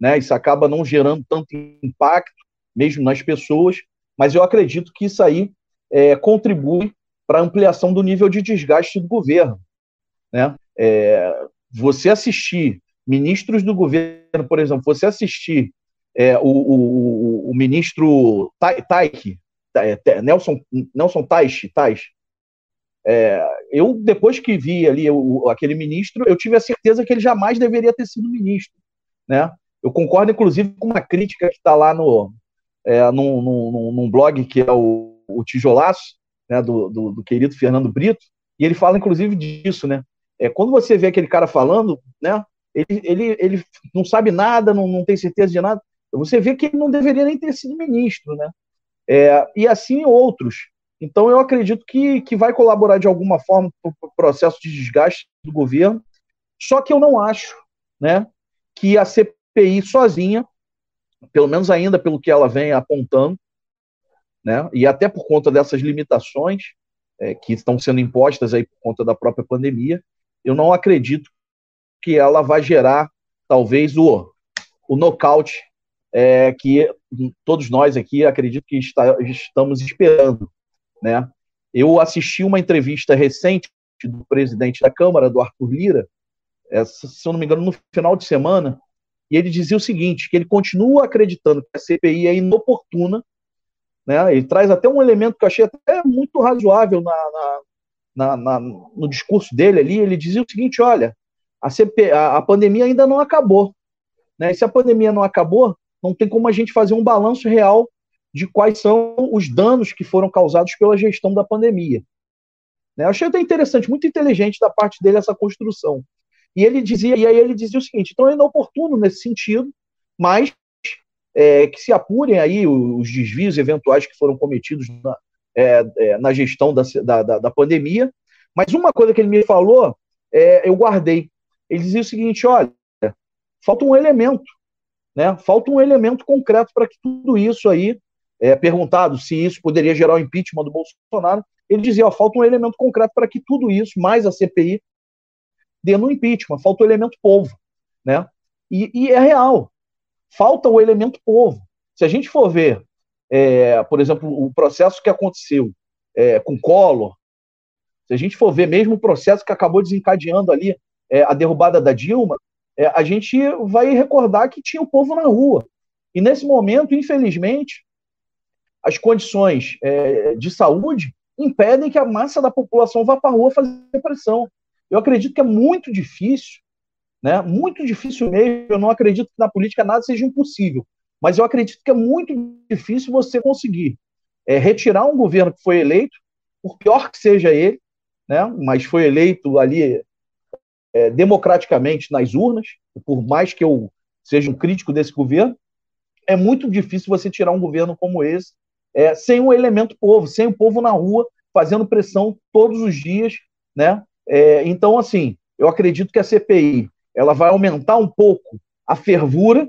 né? Isso acaba não gerando tanto impacto, mesmo nas pessoas, mas eu acredito que isso aí é, contribui para a ampliação do nível de desgaste do governo. Né? É, você assistir ministros do governo, por exemplo, você assistir é, o, o, o, ministro Taik, Nelson, Nelson Taish, Taish é, eu, depois que vi ali o, aquele ministro, eu tive a certeza que ele jamais deveria ter sido ministro. Né? Eu concordo, inclusive, com uma crítica que está lá no, é, num, num, num, blog que é o, o Tijolaço, né, do, do, do, querido Fernando Brito, e ele fala, inclusive, disso, né? É, quando você vê aquele cara falando, né, ele, ele, ele não sabe nada, não, não tem certeza de nada, você vê que ele não deveria nem ter sido ministro, né? É, e assim outros. Então, eu acredito que, que vai colaborar de alguma forma para o processo de desgaste do governo, só que eu não acho né, que a CPI sozinha, pelo menos ainda pelo que ela vem apontando, né, e até por conta dessas limitações é, que estão sendo impostas aí por conta da própria pandemia, eu não acredito que ela vai gerar, talvez, o, o nocaute é, que todos nós aqui acredito que está, estamos esperando. Né? Eu assisti uma entrevista recente do presidente da Câmara, do Arthur Lira, essa, se eu não me engano, no final de semana, e ele dizia o seguinte, que ele continua acreditando que a CPI é inoportuna, né? ele traz até um elemento que eu achei até muito razoável na, na, na, no discurso dele ali, ele dizia o seguinte, olha, a, CP, a, a pandemia ainda não acabou, né? e se a pandemia não acabou, não tem como a gente fazer um balanço real de quais são os danos que foram causados pela gestão da pandemia. Né? Eu achei até interessante, muito inteligente da parte dele essa construção. E ele dizia, e aí ele dizia o seguinte: então é inoportuno nesse sentido, mas é, que se apurem aí os desvios eventuais que foram cometidos na, é, é, na gestão da, da, da, pandemia. Mas uma coisa que ele me falou, é, eu guardei. Ele dizia o seguinte: olha, falta um elemento, né? Falta um elemento concreto para que tudo isso aí, é, perguntado se isso poderia gerar o impeachment do Bolsonaro, ele dizia: ó, falta um elemento concreto para que tudo isso, mais a CPI, dê no impeachment, falta o elemento povo, né? E, e, é real, falta o elemento povo. Se a gente for ver, é, por exemplo, o processo que aconteceu é, com Collor, se a gente for ver mesmo o processo que acabou desencadeando ali é, a derrubada da Dilma, é, a gente vai recordar que tinha o povo na rua. E nesse momento, infelizmente, as condições é, de saúde impedem que a massa da população vá para a rua fazer pressão. Eu acredito que é muito difícil, né? Muito difícil mesmo. Eu não acredito que na política nada seja impossível, mas eu acredito que é muito difícil você conseguir é, retirar um governo que foi eleito, por pior que seja ele, né? Mas foi eleito ali é, democraticamente nas urnas, por mais que eu seja um crítico desse governo, é muito difícil você tirar um governo como esse é, sem o elemento povo, sem o povo na rua fazendo pressão todos os dias, né? É, então, assim, eu acredito que a CPI ela vai aumentar um pouco a fervura,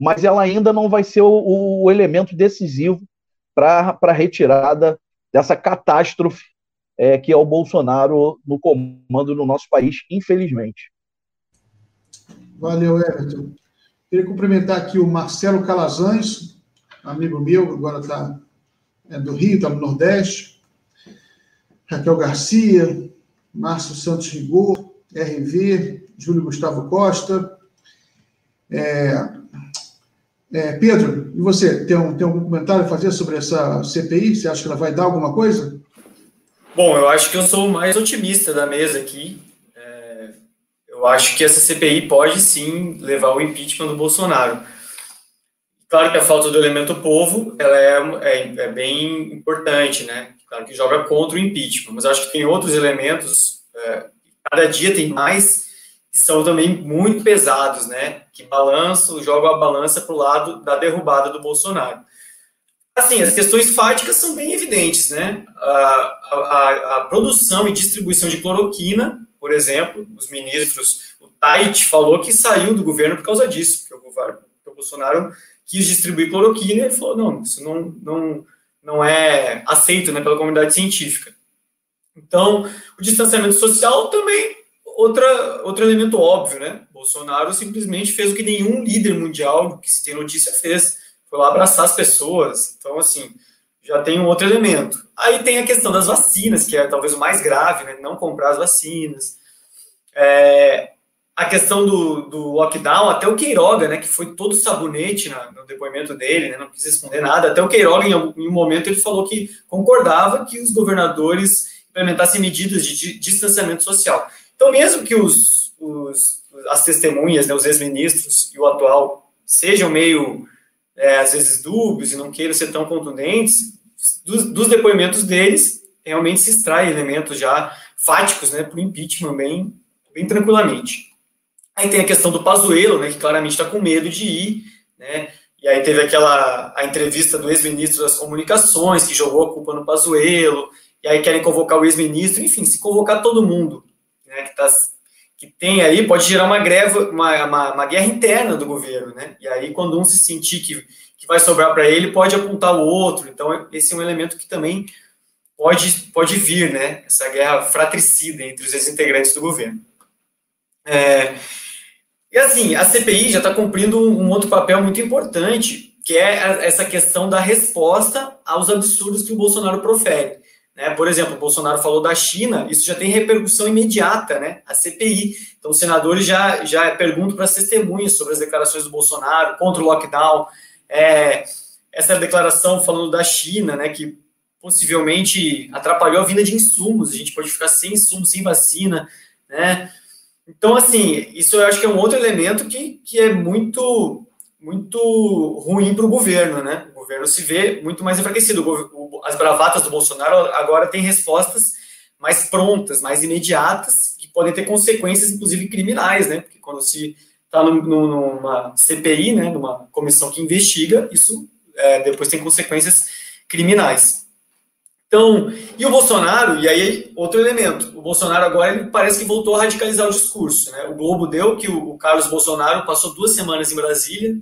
mas ela ainda não vai ser o, o elemento decisivo para a retirada dessa catástrofe é, que é o Bolsonaro no comando do nosso país, infelizmente. Valeu, Everton. Queria cumprimentar aqui o Marcelo Calazans, amigo meu, agora está é, do Rio, está no Nordeste. Raquel Garcia, Márcio Santos Rigor, RV, Júlio Gustavo Costa. É, é, Pedro, e você, tem, um, tem algum comentário a fazer sobre essa CPI? Você acha que ela vai dar alguma coisa? Bom, eu acho que eu sou o mais otimista da mesa aqui. É, eu acho que essa CPI pode sim levar ao impeachment do Bolsonaro. Claro que a falta do elemento povo ela é, é, é, bem importante, né? Claro que joga contra o impeachment, mas acho que tem outros elementos, é, cada dia tem mais, que são também muito pesados, né? Que balançam, jogam a balança para o lado da derrubada do Bolsonaro. Assim, as questões fáticas são bem evidentes, né? A, a, a produção e distribuição de cloroquina, por exemplo, os ministros, o Tait falou que saiu do governo por causa disso, porque o, o Bolsonaro quis distribuir cloroquina e ele falou, não, isso não, não, não é aceito né, pela comunidade científica. Então, o distanciamento social também, outra, outro elemento óbvio, né? Bolsonaro simplesmente fez o que nenhum líder mundial que se tem notícia fez, foi lá abraçar as pessoas. Então, assim, já tem um outro elemento. Aí tem a questão das vacinas, que é talvez o mais grave, né? Não comprar as vacinas. É, a questão do, do lockdown, até o Queiroga, né, que foi todo sabonete na, no depoimento dele, né, não quis responder nada, até o Queiroga, em, em um momento, ele falou que concordava que os governadores implementassem medidas de, de distanciamento social. Então, mesmo que os, os as testemunhas, né, os ex-ministros e o atual sejam meio, é, às vezes, dúbios e não queiram ser tão contundentes, dos, dos depoimentos deles, realmente se extrai elementos já fáticos né, para o impeachment bem, bem tranquilamente. Aí tem a questão do Pazuello, né, que claramente está com medo de ir, né, e aí teve aquela a entrevista do ex-ministro das comunicações, que jogou a culpa no Pazuello, e aí querem convocar o ex-ministro, enfim, se convocar todo mundo, né, que, tá, que tem aí, pode gerar uma greve, uma, uma, uma guerra interna do governo, né, e aí quando um se sentir que, que vai sobrar para ele, pode apontar o outro, então esse é um elemento que também pode, pode vir, né, essa guerra fratricida entre os ex-integrantes do governo. É, e assim, a CPI já está cumprindo um outro papel muito importante, que é essa questão da resposta aos absurdos que o Bolsonaro profere. Né? Por exemplo, o Bolsonaro falou da China, isso já tem repercussão imediata, né? A CPI. Então, os senadores já, já perguntam para as testemunhas sobre as declarações do Bolsonaro contra o lockdown. É, essa declaração falando da China, né, que possivelmente atrapalhou a vinda de insumos, a gente pode ficar sem insumos, sem vacina, né? Então, assim, isso eu acho que é um outro elemento que, que é muito, muito ruim para o governo, né? O governo se vê muito mais enfraquecido. As bravatas do Bolsonaro agora têm respostas mais prontas, mais imediatas, que podem ter consequências, inclusive criminais, né? Porque quando se está numa CPI, né, numa comissão que investiga, isso é, depois tem consequências criminais. Então, e o Bolsonaro, e aí outro elemento, o Bolsonaro agora ele parece que voltou a radicalizar o discurso. Né? O Globo deu que o, Carlos Bolsonaro passou duas semanas em Brasília,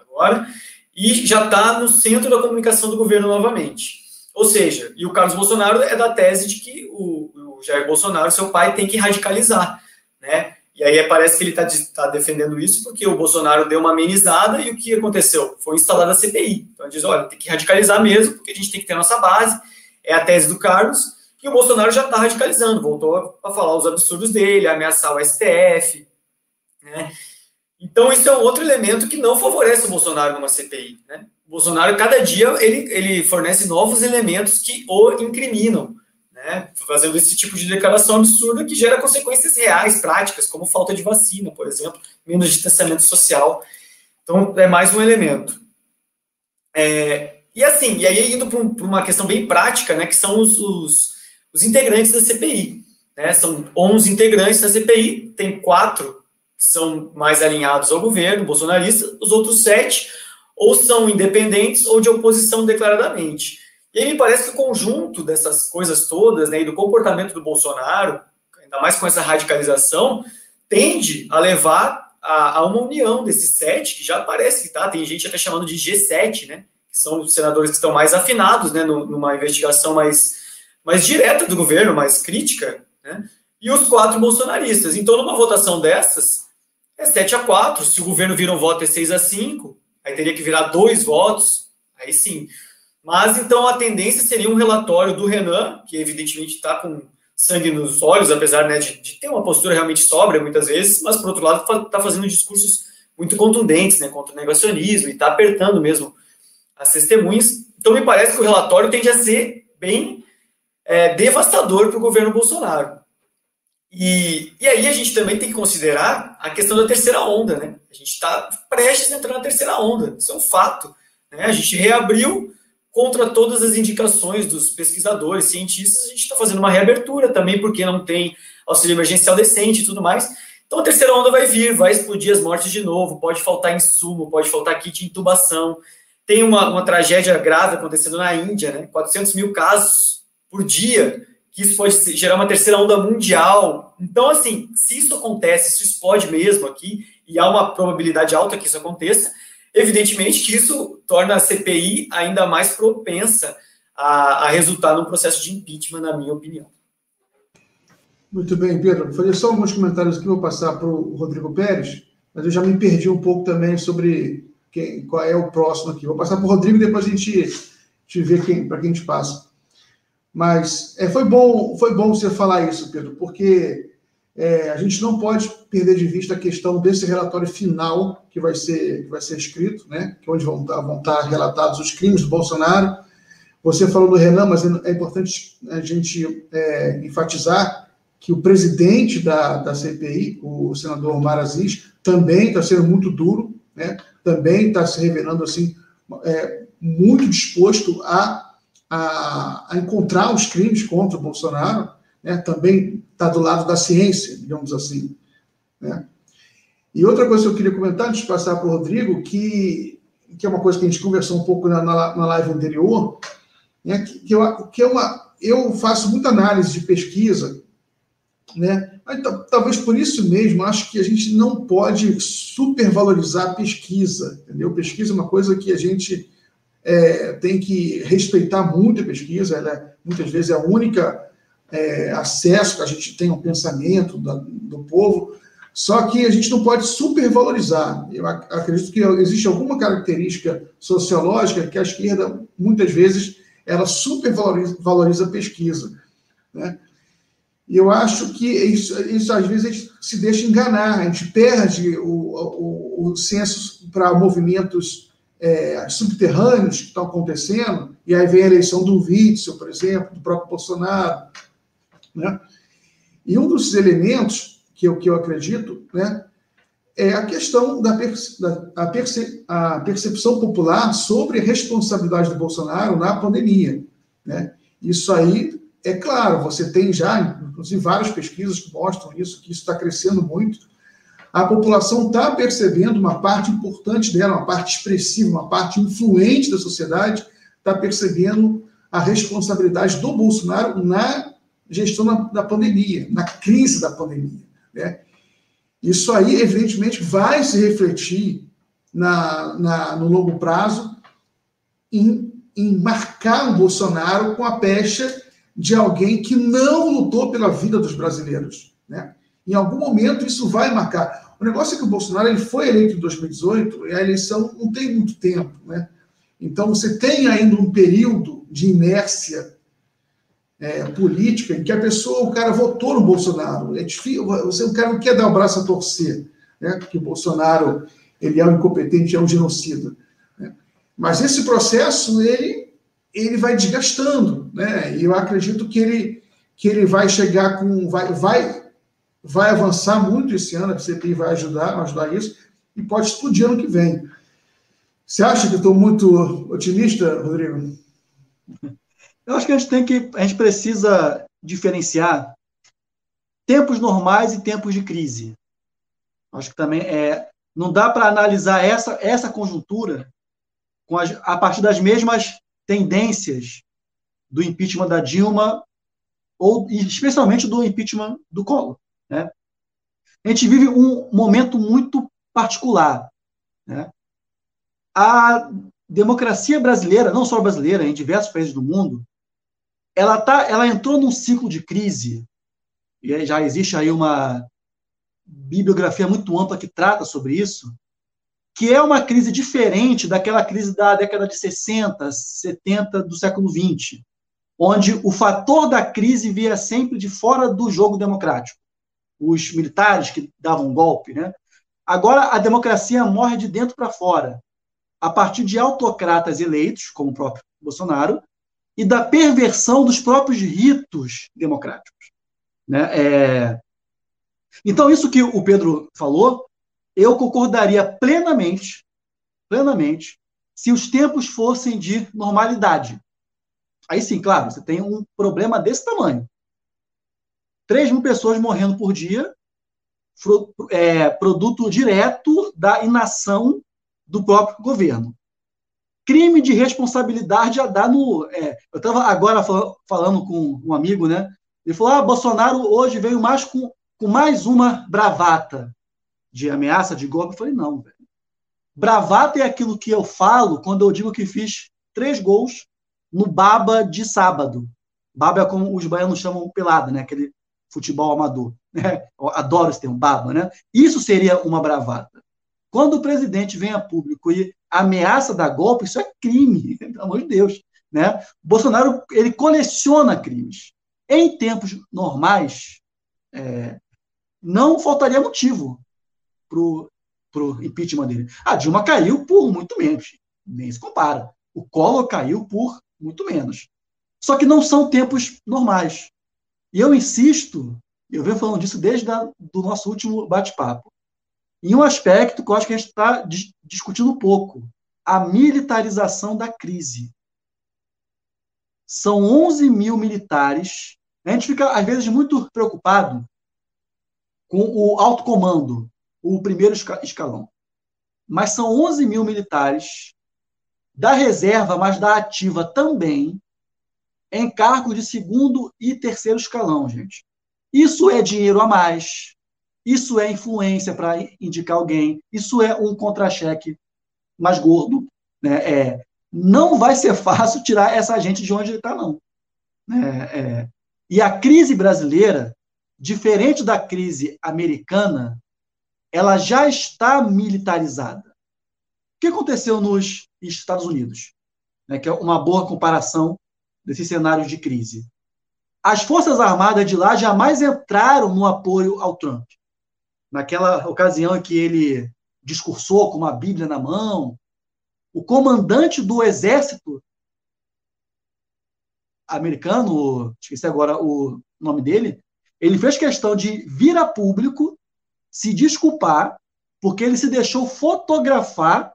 agora, e já está no centro da comunicação do governo novamente. Ou seja, e o Carlos Bolsonaro é da tese de que o, o Jair Bolsonaro, seu pai, tem que radicalizar. Né? E aí parece que ele está tá defendendo isso porque o Bolsonaro deu uma amenizada e o que aconteceu? Foi instalada a CPI. Então ele diz, olha, tem que radicalizar mesmo, porque a gente tem que ter a nossa base, é a tese do Carlos, e o Bolsonaro já está radicalizando, voltou a falar os absurdos dele, ameaçar o STF. Né? Então isso é um outro elemento que não favorece o Bolsonaro numa CPI. Né? Bolsonaro, cada dia, ele, ele fornece novos elementos que o incriminam, né? Fazendo esse tipo de declaração absurda que gera consequências reais, práticas, como falta de vacina, por exemplo, menos distanciamento social. Então, é mais um elemento. É, e assim, e aí indo para uma questão bem prática, né, que são os, os, os integrantes da CPI. Né? São 11 integrantes da CPI, tem quatro que são mais alinhados ao governo bolsonarista, os outros sete ou são independentes ou de oposição declaradamente. E aí me parece que o conjunto dessas coisas todas, né, e do comportamento do Bolsonaro, ainda mais com essa radicalização, tende a levar a, a uma união desses sete, que já parece que tá, tem gente até chamando de G7, né, que são os senadores que estão mais afinados, né, numa investigação mais, mais direta do governo, mais crítica, né, e os quatro bolsonaristas. Então, numa votação dessas, é 7 a 4. Se o governo vira um voto, é 6 a 5. Aí teria que virar dois votos. Aí sim. Mas então a tendência seria um relatório do Renan, que evidentemente está com sangue nos olhos, apesar né, de, de, ter uma postura realmente sóbria muitas vezes, mas por outro lado está fazendo discursos muito contundentes né, contra o negacionismo e está apertando mesmo as testemunhas. Então me parece que o relatório tende a ser bem é, devastador para o governo Bolsonaro. E, e aí a gente também tem que considerar a questão da terceira onda, né? A gente está prestes a entrar na terceira onda, isso é um fato. Né? A gente reabriu contra todas as indicações dos pesquisadores, cientistas, a gente está fazendo uma reabertura também, porque não tem auxílio emergencial decente e tudo mais. Então a terceira onda vai vir, vai explodir as mortes de novo, pode faltar insumo, pode faltar kit de intubação. Tem uma, uma tragédia grave acontecendo na Índia, né? 400 mil casos por dia que isso pode gerar uma terceira onda mundial. Então, assim, se isso acontece, se isso pode mesmo aqui, e há uma probabilidade alta que isso aconteça, evidentemente que isso torna a CPI ainda mais propensa a, a resultar num processo de impeachment, na minha opinião. Muito bem, Pedro. Vou fazer só alguns comentários aqui, vou passar para o Rodrigo Pérez, mas eu já me perdi um pouco também sobre quem, qual é o próximo aqui. Vou passar para o Rodrigo e depois a gente, te vê quem, para quem a gente passa. Mas é, foi bom foi bom você falar isso, Pedro, porque é, a gente não pode perder de vista a questão desse relatório final que vai ser, que vai ser escrito, né? Que é onde vão vão estar relatados os crimes do Bolsonaro. Você falou do Renan, mas é importante a gente é, enfatizar que o presidente da, da CPI, o senador Omar Aziz, também está sendo muito duro, né? também está se revelando assim, é, muito disposto a a, a encontrar os crimes contra o Bolsonaro, né, também está do lado da ciência, digamos assim. Né? E outra coisa que eu queria comentar, antes de passar para o Rodrigo, que, que é uma coisa que a gente conversou um pouco na, na, live anterior, né, que, que, eu, que é uma, eu faço muita análise de pesquisa, né? Mas, talvez por isso mesmo, acho que a gente não pode supervalorizar a pesquisa, entendeu? Pesquisa é uma coisa que a gente é, tem que respeitar muito a pesquisa, ela é, muitas vezes é a única é, acesso que a gente tem ao pensamento da, do povo, só que a gente não pode supervalorizar. Eu acredito que existe alguma característica sociológica que a esquerda, muitas vezes, ela supervaloriza valoriza a pesquisa. Né? E eu acho que isso, isso, às vezes, a gente se deixa enganar, a gente perde o, o, o senso para movimentos é, subterrâneos que estão acontecendo, e aí vem a eleição do Witzel, por exemplo, do próprio Bolsonaro. Né? E um dos elementos que eu, que eu acredito né, é a questão da, perce, da a, perce, a percepção popular sobre a responsabilidade do Bolsonaro na pandemia. Né? Isso aí, é claro, você tem já, inclusive, várias pesquisas que mostram isso, que isso está crescendo muito, a população está percebendo, uma parte importante dela, uma parte expressiva, uma parte influente da sociedade, está percebendo a responsabilidade do Bolsonaro na gestão da, da pandemia, na crise da pandemia. Né? Isso aí, evidentemente, vai se refletir na, na, no longo prazo em, em marcar o Bolsonaro com a pecha de alguém que não lutou pela vida dos brasileiros. Né? Em algum momento isso vai marcar. O negócio é que o Bolsonaro ele foi eleito em 2018 e a eleição não tem muito tempo, né? Então você tem ainda um período de inércia é, política em que a pessoa, o cara votou no Bolsonaro. É difícil, você, o cara não quer dar o braço a torcer, né? Que o Bolsonaro ele é um incompetente, é um genocida. Né? Mas esse processo, ele, ele vai desgastando, né? E eu acredito que ele, que ele vai chegar com... Vai, vai, vai avançar muito esse ano, a CPI vai ajudar, ajudar isso, e pode explodir ano que vem. Você acha que estou muito otimista, Rodrigo? Eu acho que a gente tem que, a gente precisa diferenciar tempos normais e tempos de crise. Acho que também é, não dá para analisar essa, essa conjuntura com as, a partir das mesmas tendências do impeachment da Dilma ou especialmente do impeachment do Collor. Né? A gente vive um momento muito particular. Né? A democracia brasileira, não só brasileira, em diversos países do mundo, ela, tá, ela entrou num ciclo de crise, e já existe aí uma bibliografia muito ampla que trata sobre isso, que é uma crise diferente daquela crise da década de 60, 70 do século 20, onde o fator da crise via sempre de fora do jogo democrático. Os militares que davam um golpe, né? Agora a democracia morre de dentro para fora, a partir de autocratas eleitos, como o próprio Bolsonaro, e da perversão dos próprios ritos democráticos. Né? É... Então, isso que o Pedro falou, eu concordaria plenamente, plenamente, se os tempos fossem de normalidade. Aí sim, claro, você tem um problema desse tamanho. 3 mil pessoas morrendo por dia, é, produto direto da inação do próprio governo crime de responsabilidade a dar no. É, eu estava agora falando com um amigo, né? Ele falou: ah, Bolsonaro hoje veio mais com, com mais uma bravata de ameaça de golpe. Eu falei: não, velho. Bravata é aquilo que eu falo quando eu digo que fiz três gols no Baba de sábado. Baba é como os baianos chamam pelada, né? Aquele futebol amador. Né? Eu adoro esse termo, baba, né? Isso seria uma bravata. Quando o presidente vem a público e ameaça dar golpe, isso é crime, pelo amor de Deus. Né? Bolsonaro ele coleciona crimes. Em tempos normais, é, não faltaria motivo para o impeachment dele. A Dilma caiu por muito menos, nem se compara. O Collor caiu por muito menos. Só que não são tempos normais. E eu insisto, eu venho falando disso desde o nosso último bate-papo. Em um aspecto que eu acho que a gente está discutindo pouco, a militarização da crise. São 11 mil militares. A gente fica, às vezes, muito preocupado com o alto comando, o primeiro escalão. Mas são 11 mil militares da reserva, mas da ativa também, em cargos de segundo e terceiro escalão, gente. Isso é dinheiro a mais, isso é influência para indicar alguém. Isso é um contra-cheque mais gordo. Né? É, não vai ser fácil tirar essa gente de onde está, não. É, é. E a crise brasileira, diferente da crise americana, ela já está militarizada. O que aconteceu nos Estados Unidos? Né, que é uma boa comparação desses cenários de crise. As Forças Armadas de lá jamais entraram no apoio ao Trump naquela ocasião em que ele discursou com uma Bíblia na mão, o comandante do exército americano, esqueci agora o nome dele, ele fez questão de vir a público se desculpar porque ele se deixou fotografar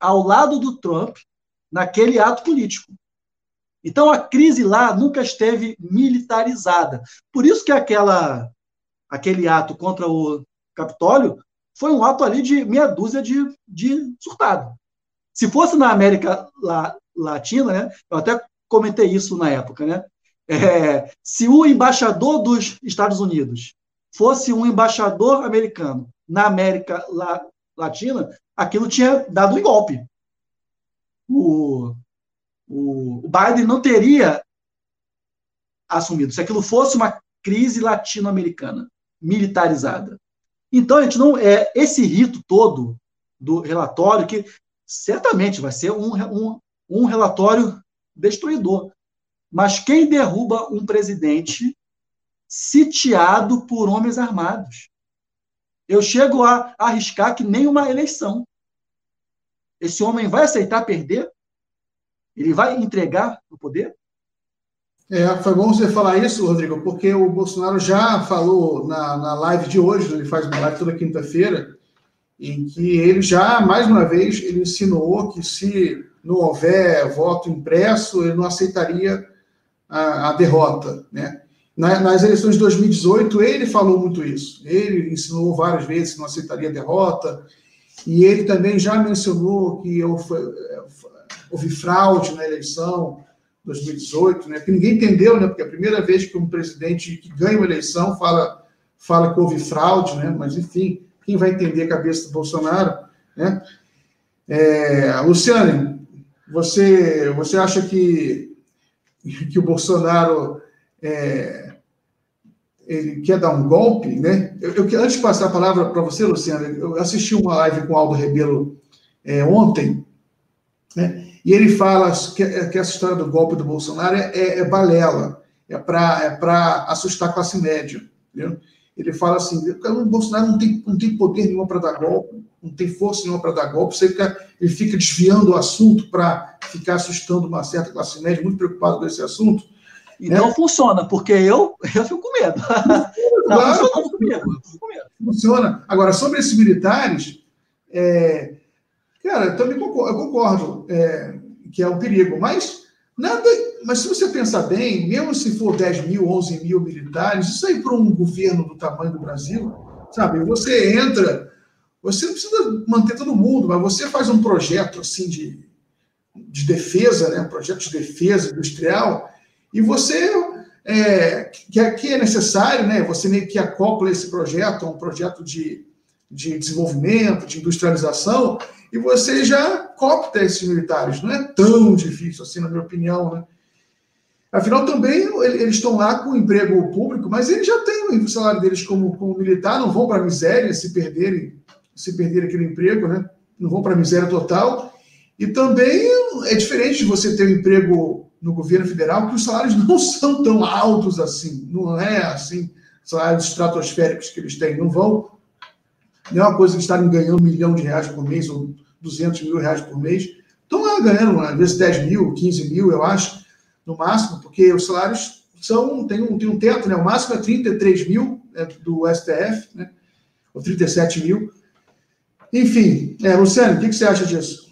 ao lado do Trump naquele ato político. Então a crise lá nunca esteve militarizada. Por isso que aquela aquele ato contra o Capitólio, foi um ato ali de meia dúzia de, de surtado. Se fosse na América Latina, né, eu até comentei isso na época, né, é, se o embaixador dos Estados Unidos fosse um embaixador americano na América Latina, aquilo tinha dado um golpe. O, o, o Biden não teria assumido se aquilo fosse uma crise latino-americana militarizada. Então, a gente não. É, esse rito todo do relatório, que certamente vai ser um, um, um relatório destruidor. Mas quem derruba um presidente sitiado por homens armados? Eu chego a arriscar que nem uma eleição. Esse homem vai aceitar perder Ele vai entregar o poder? É, foi bom você falar isso, Rodrigo, porque o Bolsonaro já falou na, na live de hoje, ele faz uma live toda quinta-feira, em que ele já, mais uma vez, ele insinuou que se não houver voto impresso, ele não aceitaria a, a derrota, né? Na, nas eleições de 2018, ele falou muito isso. Ele ensinou várias vezes que não aceitaria a derrota, e ele também já mencionou que houve, houve fraude na eleição 2018, né? Que ninguém entendeu, né? Porque é a primeira vez que um presidente que ganha uma eleição fala, fala que houve fraude, né? Mas enfim, quem vai entender a cabeça do Bolsonaro, né? É, Luciane, você, você acha que, que o Bolsonaro é, ele quer dar um golpe, né? Eu, eu antes de passar a palavra para você, Luciana, eu assisti uma live com o Aldo Rebelo é, ontem, né? E ele fala que, que, essa história do golpe do Bolsonaro é, é, é balela, é para é assustar a classe média. Entendeu? Ele fala assim: o Bolsonaro não tem, não tem poder nenhum para dar golpe, não tem força nenhuma para dar golpe, você fica, ele fica desviando o assunto para ficar assustando uma certa classe média, muito preocupado com esse assunto. E né? não funciona, porque eu, eu fico com medo. Não, claro, funciona, comigo, funciona. Agora, sobre esses militares, é, cara, eu também concordo, eu concordo é, que é um perigo, mas nada. Mas se você pensar bem, mesmo se for 10 mil, 11 mil militares, isso aí para um governo do tamanho do Brasil, sabe? Você entra, você não precisa manter todo mundo, mas você faz um projeto assim de, de defesa, né? Projeto de defesa industrial e você, é, que, é, que é necessário, né, você meio que acopla esse projeto a um projeto de, de desenvolvimento, de industrialização, e você já copta esses militares. Não é tão difícil assim, na minha opinião, né? Afinal, também eles estão lá com emprego público, mas eles já têm o salário deles como, como militar, não vão para a miséria se perderem, se perderem aquele emprego, né? Não vão para a miséria total. E também é diferente de você ter um emprego no governo federal que os salários não são tão altos assim, não é assim, salários estratosféricos que eles têm, não vão, não é uma coisa que estarem ganhando um milhão de reais por mês ou 200 mil reais por mês, estão lá ganhando, às vezes 10 mil, 15 mil, eu acho, no máximo, porque os salários são, tem um, tem um teto, né? O máximo é 33 mil é, do STF, né? Ou 37 mil. Enfim, é, Luciano, o que, que você acha disso?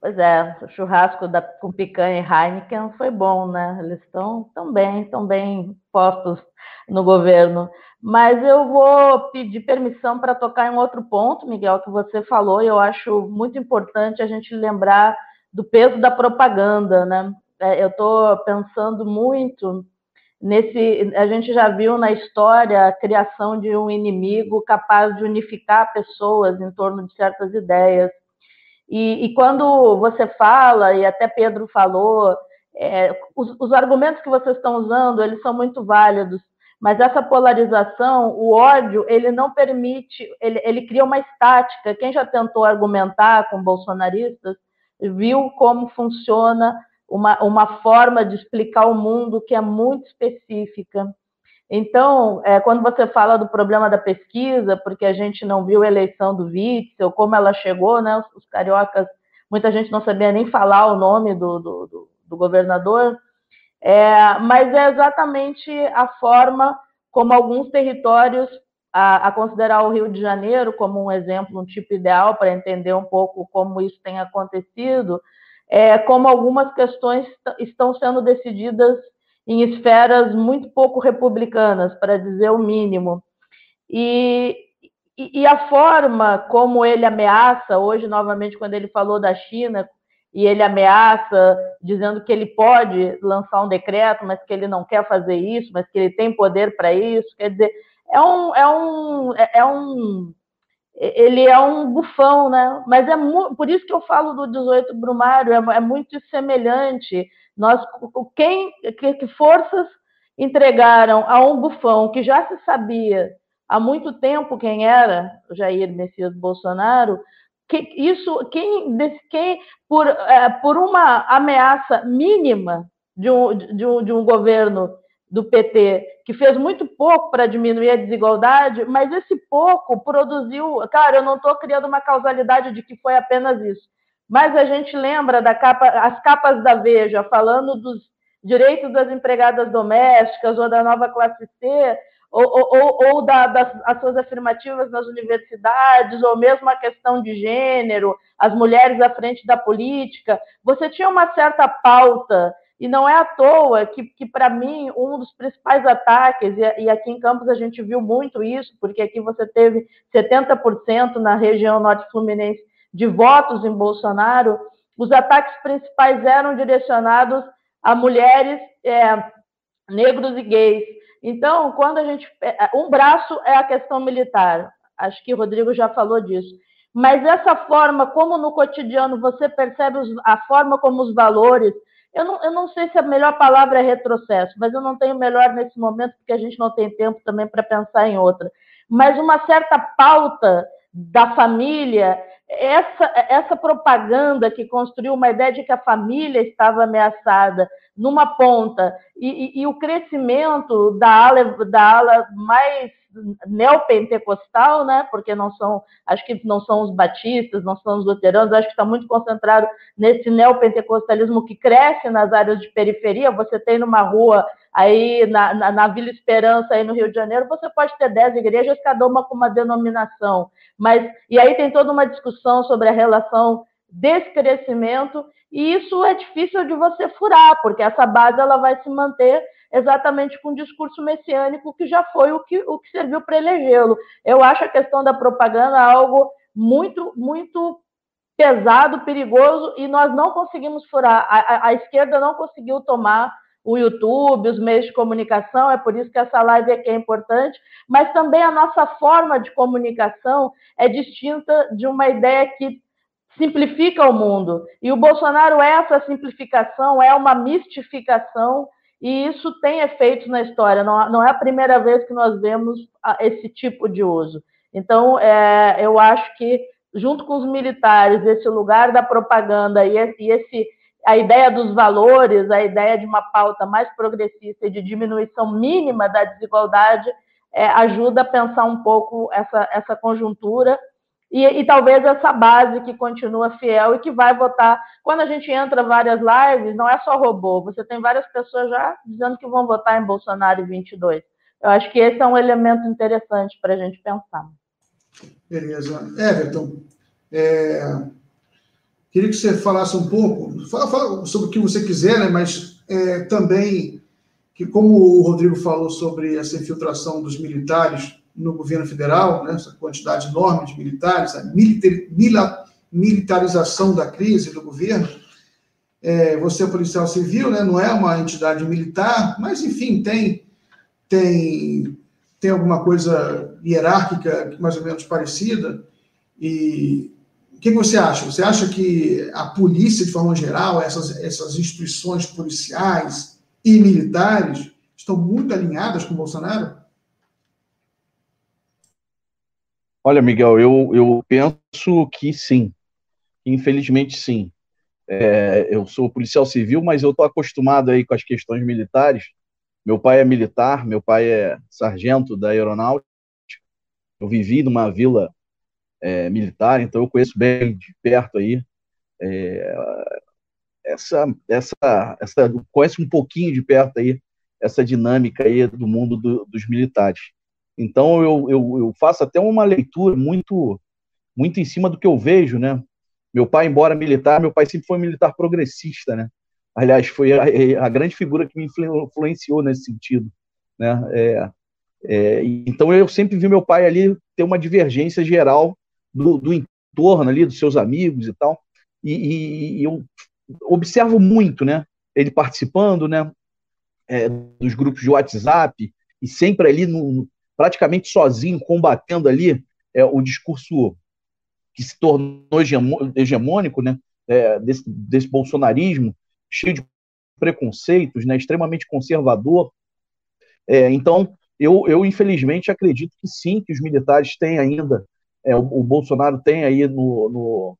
Pois é, o churrasco da, com picanha e Heineken foi bom, né? Eles estão tão bem, estão bem postos no governo. Mas eu vou pedir permissão para tocar em outro ponto, Miguel, que você falou, e eu acho muito importante a gente lembrar do peso da propaganda, né? É, eu estou pensando muito nesse. A gente já viu na história a criação de um inimigo capaz de unificar pessoas em torno de certas ideias. E, e quando você fala, e até Pedro falou, é, os, os argumentos que vocês estão usando, eles são muito válidos, mas essa polarização, o ódio, ele não permite, ele, ele cria uma estática. Quem já tentou argumentar com bolsonaristas viu como funciona uma, uma forma de explicar o mundo que é muito específica. Então, é, quando você fala do problema da pesquisa, porque a gente não viu a eleição do Witzel, como ela chegou, né? Os, os cariocas, muita gente não sabia nem falar o nome do, do, do, do governador, é, mas é exatamente a forma como alguns territórios, a, a, considerar o Rio de Janeiro como um exemplo, um tipo ideal para entender um pouco como isso tem acontecido, é, como algumas questões estão sendo decididas em esferas muito pouco republicanas, para dizer o mínimo. E, e, e, a forma como ele ameaça, hoje, novamente, quando ele falou da China, e ele ameaça, dizendo que ele pode lançar um decreto, mas que ele não quer fazer isso, mas que ele tem poder para isso, quer dizer, é um, é um, é um ele é um bufão, né? Mas é por isso que eu falo do 18 Brumário, é, é muito semelhante nós, quem, que, que forças entregaram a um bufão que já se sabia há muito tempo quem era Jair Messias Bolsonaro, que isso, quem, quem por, é, por uma ameaça mínima de um, de, um, de um governo do PT que fez muito pouco para diminuir a desigualdade, mas esse pouco produziu. Cara, eu não estou criando uma causalidade de que foi apenas isso, mas a gente lembra da capa, as capas da Veja falando dos direitos das empregadas domésticas ou da nova classe C, ou, ou, ou da, das as suas afirmativas nas universidades, ou mesmo a questão de gênero, as mulheres à frente da política. Você tinha uma certa pauta e não é à toa que, que para mim, um dos principais ataques, e, e, aqui em Campos a gente viu muito isso, porque aqui você teve 70% na região norte fluminense de votos em Bolsonaro, os ataques principais eram direcionados a mulheres, é, negros e gays. Então, quando a gente. É, um braço é a questão militar, acho que o Rodrigo já falou disso. Mas essa forma, como no cotidiano você percebe a forma como os valores eu não, eu não sei se a melhor palavra é retrocesso, mas eu não tenho melhor nesse momento, porque a gente não tem tempo também para pensar em outra. Mas uma certa pauta da família, essa, essa propaganda que construiu uma ideia de que a família estava ameaçada numa ponta, e, e, e o crescimento da ala, da ala mais neopentecostal, né? Porque não são, acho que não são os batistas, não são os luteranos, acho que está muito concentrado nesse neopentecostalismo que cresce nas áreas de periferia. Você tem numa rua aí na, na, na, Vila Esperança, aí no Rio de Janeiro, você pode ter dez igrejas, cada uma com uma denominação. Mas, e aí tem toda uma discussão sobre a relação desse crescimento, e isso é difícil de você furar, porque essa base ela vai se manter exatamente com o discurso messiânico, que já foi o que, o que serviu para elegê-lo. Eu acho a questão da propaganda algo muito, muito pesado, perigoso, e nós não conseguimos furar. A, a, a, esquerda não conseguiu tomar o YouTube, os meios de comunicação, é por isso que essa live aqui é importante, mas também a nossa forma de comunicação é distinta de uma ideia que simplifica o mundo. E o Bolsonaro é essa simplificação, é uma mistificação e isso tem efeitos na história, não, é a primeira vez que nós vemos esse tipo de uso. Então, é, eu acho que, junto com os militares, esse lugar da propaganda e esse, a ideia dos valores, a ideia de uma pauta mais progressista e de diminuição mínima da desigualdade, é, ajuda a pensar um pouco essa, essa conjuntura e, e, talvez essa base que continua fiel e que vai votar. Quando a gente entra várias lives, não é só robô, você tem várias pessoas já dizendo que vão votar em Bolsonaro em 22. Eu acho que esse é um elemento interessante para a gente pensar. Beleza. Everton, é, queria que você falasse um pouco, fala, fala, sobre o que você quiser, né, mas é, também que, como o Rodrigo falou sobre essa infiltração dos militares no governo federal, né, essa quantidade enorme de militares, a militar, militarização da crise do governo. É, você é policial civil, né, não é uma entidade militar, mas, enfim, tem, tem, tem alguma coisa hierárquica mais ou menos parecida. E o que você acha? Você acha que a polícia, de forma geral, essas, essas instituições policiais e militares, estão muito alinhadas com o Bolsonaro? Olha, Miguel, eu, eu penso que sim. Infelizmente, sim. É, eu sou policial civil, mas eu estou acostumado aí com as questões militares. Meu pai é militar, meu pai é sargento da aeronáutica. Eu vivi numa vila é, militar, então eu conheço bem de perto aí é, essa, essa, essa, conheço um pouquinho de perto aí essa dinâmica aí do mundo do, dos militares. Então eu, eu, eu, faço até uma leitura muito muito em cima do que eu vejo, né? Meu pai, embora militar, meu pai sempre foi um militar progressista, né? Aliás, foi a, a grande figura que me influenciou nesse sentido, né? É, é, então eu sempre vi meu pai ali ter uma divergência geral do, do entorno ali, dos seus amigos e tal, e, e, eu observo muito, né? Ele participando, né? É, dos grupos de WhatsApp e sempre ali no, praticamente sozinho, combatendo ali é, o discurso que se tornou hegemônico, né, é, desse, desse bolsonarismo, cheio de preconceitos, né, extremamente conservador. É, então, eu, eu, infelizmente acredito que sim, que os militares têm ainda, é, o, o, Bolsonaro tem aí no, no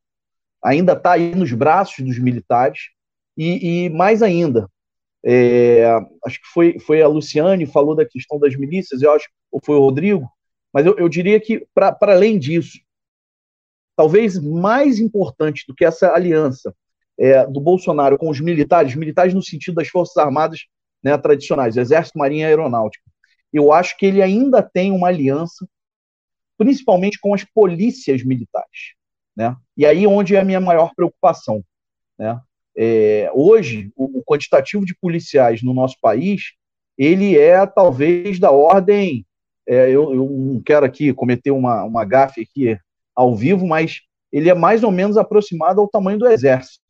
ainda está aí nos braços dos militares, e, e mais ainda, é, acho que foi, foi a Luciane falou da questão das milícias, eu acho, ou foi o Rodrigo, mas eu, eu diria que, para além disso, talvez mais importante do que essa aliança é, do Bolsonaro com os militares, militares no sentido das Forças Armadas né, tradicionais, Exército, Marinha Aeronáutica. Eu acho que ele ainda tem uma aliança, principalmente com as polícias militares. Né? E aí onde é a minha maior preocupação. Né? É, hoje, o, o quantitativo de policiais no nosso país, ele é talvez da ordem, é, eu, eu, não quero aqui cometer uma, uma gafe aqui ao vivo, mas ele é mais ou menos aproximado ao tamanho do exército.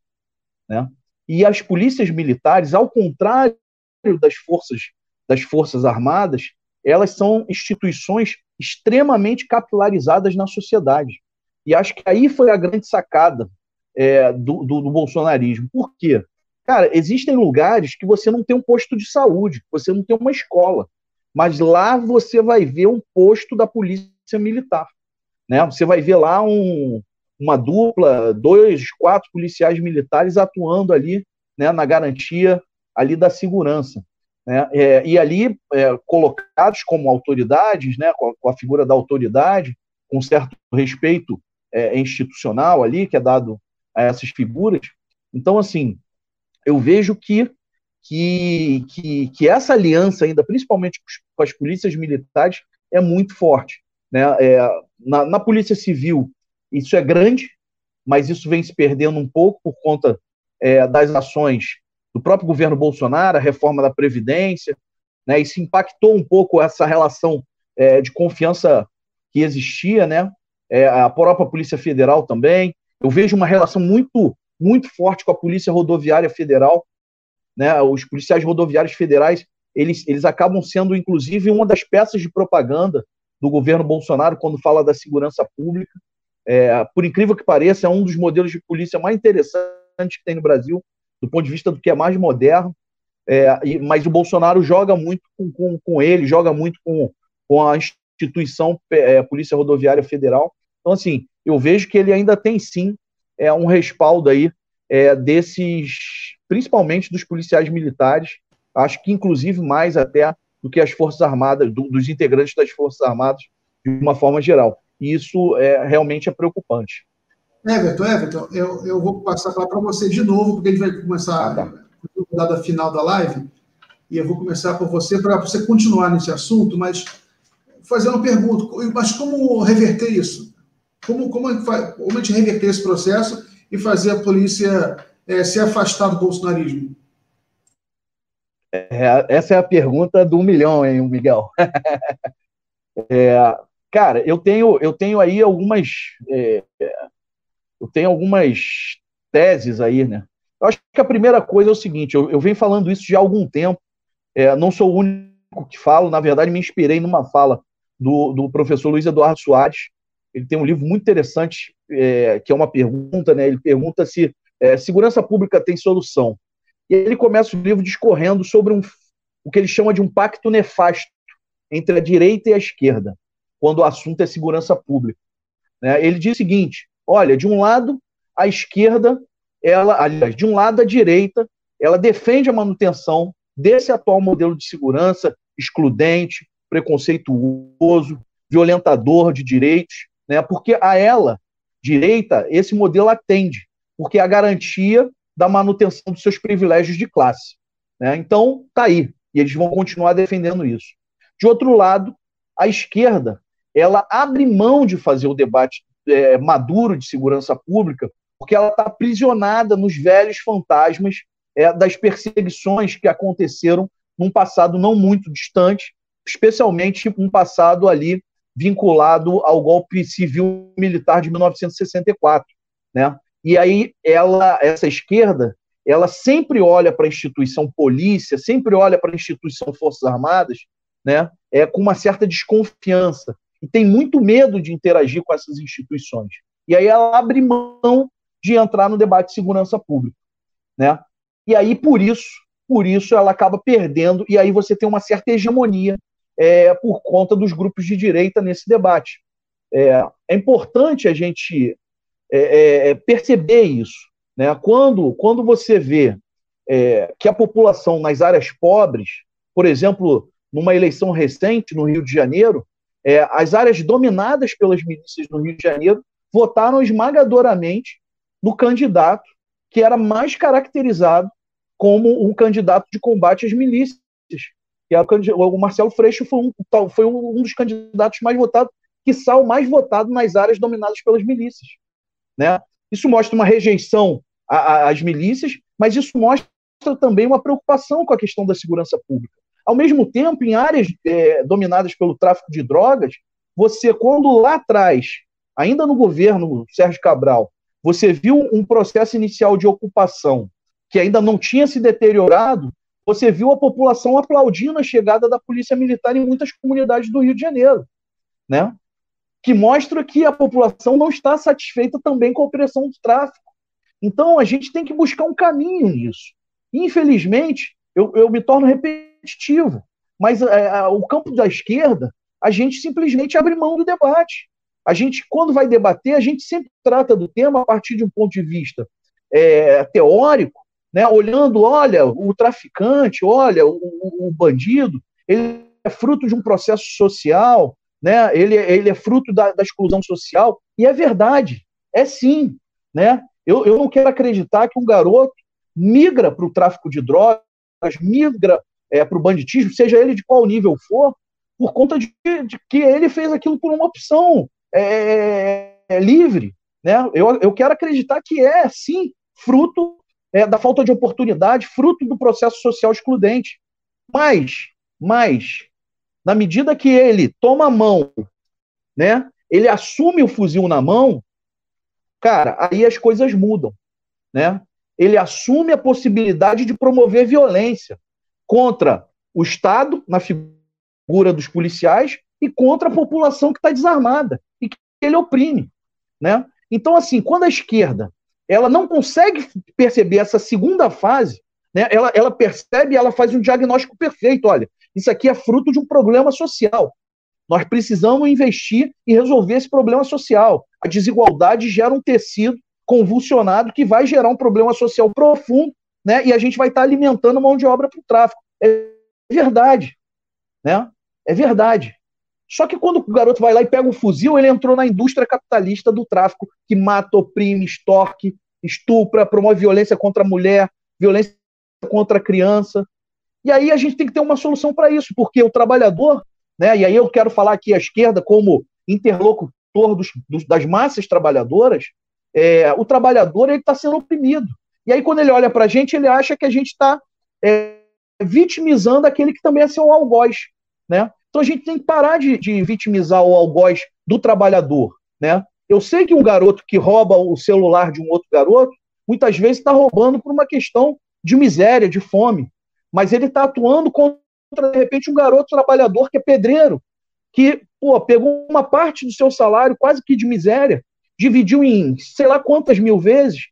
Né? E as polícias militares, ao contrário das forças, das forças armadas, elas são instituições extremamente capilarizadas na sociedade. E acho que aí foi a grande sacada é, do, do, do, bolsonarismo. Por quê? Cara, existem lugares que você não tem um posto de saúde, você não tem uma escola, mas lá você vai ver um posto da polícia militar. Né? Você vai ver lá um, uma dupla, dois, quatro policiais militares atuando ali né, na garantia ali da segurança. Né? É, e ali é, colocados como autoridades, né, com a, com, a, figura da autoridade, com certo respeito é, institucional ali, que é dado a essas figuras. Então, assim, eu vejo que, que, que, que essa aliança ainda, principalmente com as polícias militares, é muito forte. Né? É, na, na Polícia Civil, isso é grande, mas isso vem se perdendo um pouco por conta é, das ações do próprio governo Bolsonaro, a reforma da Previdência, né, se impactou um pouco essa relação é, de confiança que existia, né, é, a própria Polícia Federal também. Eu vejo uma relação muito, muito forte com a Polícia Rodoviária Federal, né, os policiais rodoviários federais, eles, eles acabam sendo, inclusive, uma das peças de propaganda do governo Bolsonaro quando fala da segurança pública. É, por incrível que pareça, é um dos modelos de polícia mais interessantes que tem no Brasil, do ponto de vista do que é mais moderno. É, e, mas o Bolsonaro joga muito com, com, com, ele, joga muito com, com a instituição é, Polícia Rodoviária Federal. Então, assim, eu vejo que ele ainda tem sim é, um respaldo aí é, desses, principalmente dos policiais militares, acho que inclusive mais até do que as Forças Armadas, do, dos integrantes das Forças Armadas, de uma forma geral. E isso é, realmente é preocupante. Everton, Everton, eu, eu vou passar para você de novo, porque ele vai começar ah, tá. a rodada final da live, e eu vou começar por você, para você continuar nesse assunto, mas fazer uma pergunta, mas como reverter isso? Como, como, como a gente reverter esse processo e fazer a polícia é, se afastar do bolsonarismo? É, essa é a pergunta do milhão, hein, Miguel? é, cara, eu tenho, eu tenho aí algumas. Eu tenho algumas teses aí, né? Eu acho que a primeira coisa é o seguinte: eu, eu venho falando isso já há algum tempo, é, não sou o único que falo, na verdade, me inspirei numa fala do, do professor Luiz Eduardo Soares. Ele tem um livro muito interessante, é, que é uma pergunta, né? Ele pergunta se é, segurança pública tem solução. E ele começa o livro discorrendo sobre um, o que ele chama de um pacto nefasto entre a direita e a esquerda, quando o assunto é segurança pública. Né? Ele diz o seguinte: olha, de um lado, a esquerda, ela, aliás, de um lado, a direita, ela defende a manutenção desse atual modelo de segurança excludente, preconceituoso, violentador de direitos, né? porque a ela, direita, esse modelo atende, porque é a garantia da manutenção dos seus privilégios de classe. Né? Então, tá aí. E eles vão continuar defendendo isso. De outro lado, a esquerda ela abre mão de fazer o debate é, maduro de segurança pública, porque ela está aprisionada nos velhos fantasmas é, das perseguições que aconteceram num passado não muito distante, especialmente um passado ali vinculado ao golpe civil militar de 1964, né? E aí ela, essa esquerda, ela sempre olha para a instituição polícia, sempre olha para a instituição Forças Armadas, né, é, com uma certa desconfiança e tem muito medo de interagir com essas instituições. E aí ela abre mão de entrar no debate de segurança pública, né? E aí por isso, por isso ela acaba perdendo e aí você tem uma certa hegemonia é, por conta dos grupos de direita nesse debate. É, é importante a gente é, é, é, perceber isso. Né? Quando, quando você vê é, que a população nas áreas pobres, por exemplo, numa eleição recente no Rio de Janeiro, é, as áreas dominadas pelas milícias no Rio de Janeiro votaram esmagadoramente no candidato que era mais caracterizado como um candidato de combate às milícias, que era o, o Marcelo Freixo foi um, foi um dos candidatos mais votados, que o mais votado nas áreas dominadas pelas milícias. Né? Isso mostra uma rejeição às milícias, mas isso mostra também uma preocupação com a questão da segurança pública. Ao mesmo tempo, em áreas é, dominadas pelo tráfico de drogas, você, quando lá atrás, ainda no governo Sérgio Cabral, você viu um processo inicial de ocupação que ainda não tinha se deteriorado, você viu a população aplaudindo a chegada da polícia militar em muitas comunidades do Rio de Janeiro, né? Que mostra que a população não está satisfeita também com a opressão do tráfico. Então a gente tem que buscar um caminho nisso. Infelizmente, eu, eu me torno repetitivo, mas é, o campo da esquerda, a gente simplesmente abre mão do debate. A gente, quando vai debater, a gente sempre trata do tema a partir de um ponto de vista é, teórico, né, olhando, olha, o traficante, olha, o, o, bandido, ele é fruto de um processo social, né, ele, ele é fruto da, da exclusão social, e é verdade, é sim. Né? Eu, eu não quero acreditar que um garoto migra para o tráfico de drogas, migra é, para o banditismo, seja ele de qual nível for, por conta de, de que ele fez aquilo por uma opção é, é, livre. Né? Eu, eu quero acreditar que é, sim, fruto é, da falta de oportunidade, fruto do processo social excludente. Mas, mas, na medida que ele toma a mão, né, ele assume o fuzil na mão, cara, aí as coisas mudam. Né? ele assume a possibilidade de promover violência contra o Estado, na figura dos policiais, e contra a população que está desarmada e que ele oprime. Né? Então, assim, quando a esquerda ela não consegue perceber essa segunda fase, né, ela, ela percebe ela faz um diagnóstico perfeito. Olha, isso aqui é fruto de um problema social. Nós precisamos investir e resolver esse problema social. A desigualdade gera um tecido convulsionado que vai gerar um problema social profundo, né? E a gente vai estar tá alimentando mão de obra para o tráfico. É verdade, né? É verdade. Só que quando o garoto vai lá e pega um fuzil, ele entrou na indústria capitalista do tráfico, que mata, oprime, extorque, estupra, promove violência contra a mulher, violência contra a criança. E aí a gente tem que ter uma solução para isso, porque o trabalhador, né, e aí eu quero falar aqui a esquerda como interlocutor dos, dos, das massas trabalhadoras, é, o trabalhador está sendo oprimido. E aí, quando ele olha para a gente, ele acha que a gente está é, vitimizando aquele que também é seu algoz. Né? Então a gente tem que parar de, de vitimizar o algoz do trabalhador. Né? Eu sei que um garoto que rouba o celular de um outro garoto, muitas vezes está roubando por uma questão de miséria, de fome. Mas ele está atuando contra, de repente, um garoto trabalhador que é pedreiro, que pô, pegou uma parte do seu salário quase que de miséria dividiu em sei lá quantas mil vezes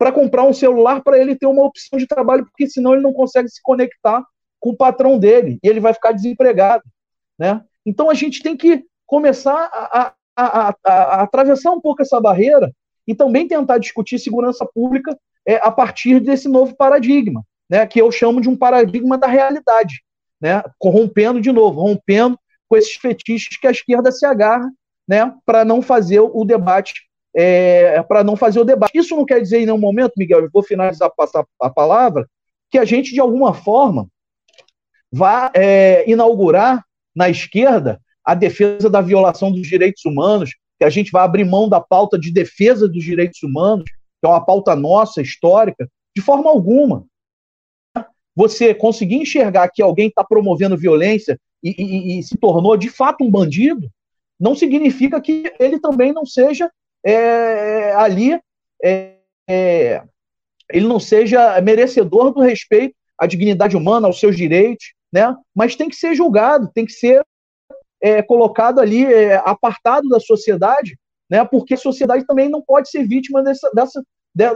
para comprar um celular para ele ter uma opção de trabalho, porque senão ele não consegue se conectar com o patrão dele e ele vai ficar desempregado. Né? Então a gente tem que começar a, a, a, a atravessar um pouco essa barreira e também tentar discutir segurança pública é, a partir desse novo paradigma, né, que eu chamo de um paradigma da realidade, né, corrompendo de novo, rompendo com esses fetiches que a esquerda se agarra né, para não fazer o debate, é, para não fazer o debate. Isso não quer dizer em nenhum momento, Miguel, eu vou finalizar passar a palavra, que a gente de alguma forma vá é, inaugurar na esquerda a defesa da violação dos direitos humanos, que a gente vai abrir mão da pauta de defesa dos direitos humanos, que é uma pauta nossa, histórica, de forma alguma. Você conseguir enxergar que alguém está promovendo violência e, e, e, se tornou de fato um bandido, não significa que ele também não seja é, ali, é, é, ele não seja merecedor do respeito à dignidade humana, aos seus direitos, né? mas tem que ser julgado, tem que ser é, colocado ali, é, apartado da sociedade, né? porque a sociedade também não pode ser vítima dessa, dessa,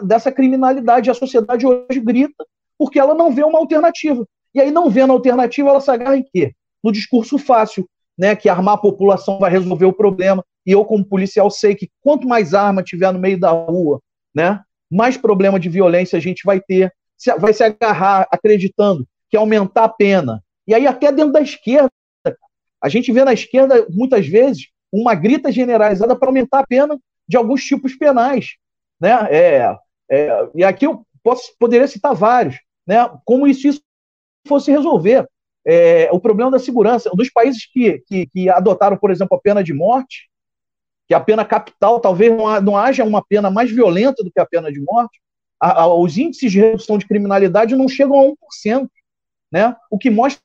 dessa criminalidade. A sociedade hoje grita porque ela não vê uma alternativa. E aí, não vendo alternativa, ela se agarra em quê? No discurso fácil, né, que armar a população vai resolver o problema. E eu, como policial, sei que quanto mais arma tiver no meio da rua, né, mais problema de violência a gente vai ter. Vai se agarrar acreditando que aumentar a pena. E aí, até dentro da esquerda, a gente vê na esquerda, muitas vezes, uma grita generalizada para aumentar a pena de alguns tipos penais. Né? É, é, e aqui eu posso, poderia citar vários, né? como isso, isso fosse resolver é, o problema da segurança. Um dos países que, que, que, adotaram, por exemplo, a pena de morte, que a pena capital talvez não, não haja uma pena mais violenta do que a pena de morte, a, a, os índices de redução de criminalidade não chegam a 1%. Né? O que mostra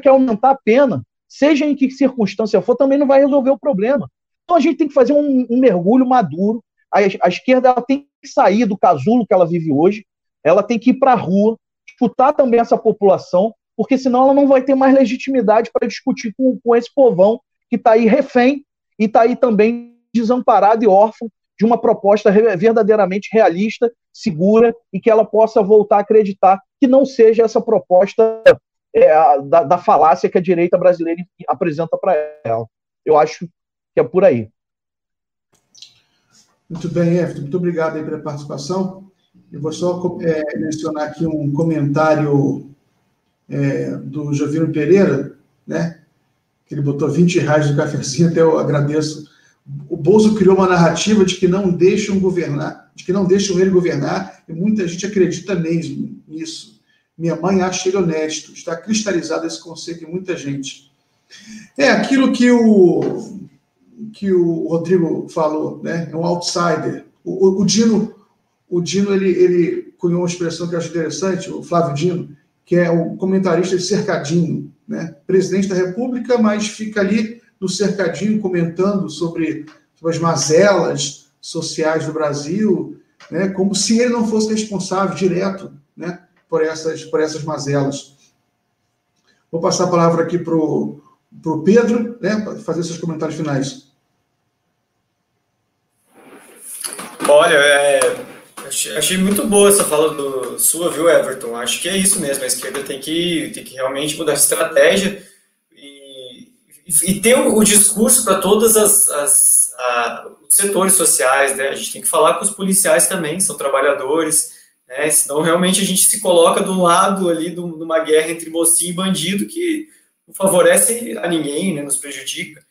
que aumentar a pena, seja em que circunstância for, também não vai resolver o problema. Então a gente tem que fazer um, um mergulho maduro. A, a esquerda tem que sair do casulo que ela vive hoje, ela tem que ir para a rua, escutar também essa população, porque senão ela não vai ter mais legitimidade para discutir com, com esse povão que está aí refém e está aí também desamparado e órfão de uma proposta verdadeiramente realista, segura e que ela possa voltar a acreditar que não seja essa proposta é, da, da, falácia que a direita brasileira apresenta para ela. Eu acho que é por aí. Muito bem, Everton. Muito obrigado aí pela participação. Eu vou só é, mencionar aqui um comentário é, do Jovino Pereira, né? Que ele botou 20 reais no cafezinho, até eu agradeço. O Bolso criou uma narrativa de que não deixam governar, de que não deixam ele governar, e muita gente acredita mesmo nisso. Minha mãe acha ele honesto. Está cristalizado esse conceito em muita gente. É aquilo que o que o Rodrigo falou, né? É um outsider. O, o, o Dino, o Dino ele, ele cunhou uma expressão que eu acho interessante, o Flávio Dino, que é o comentarista de cercadinho, né? Presidente da República, mas fica ali no cercadinho comentando sobre, sobre as mazelas sociais do Brasil, né? Como se ele não fosse responsável direto, né? Por essas, por essas mazelas. Vou passar a palavra aqui para o Pedro, né? Para fazer seus comentários finais. Olha, é, achei muito boa essa fala do, sua, viu, Everton? Acho que é isso mesmo. A esquerda tem que, tem que realmente mudar de estratégia e, e ter o, o discurso para todos as, as os setores sociais. Né? A gente tem que falar com os policiais também, são trabalhadores. Né? Senão, realmente, a gente se coloca do lado ali de uma guerra entre mocinho e bandido que não favorece a ninguém, né? nos prejudica.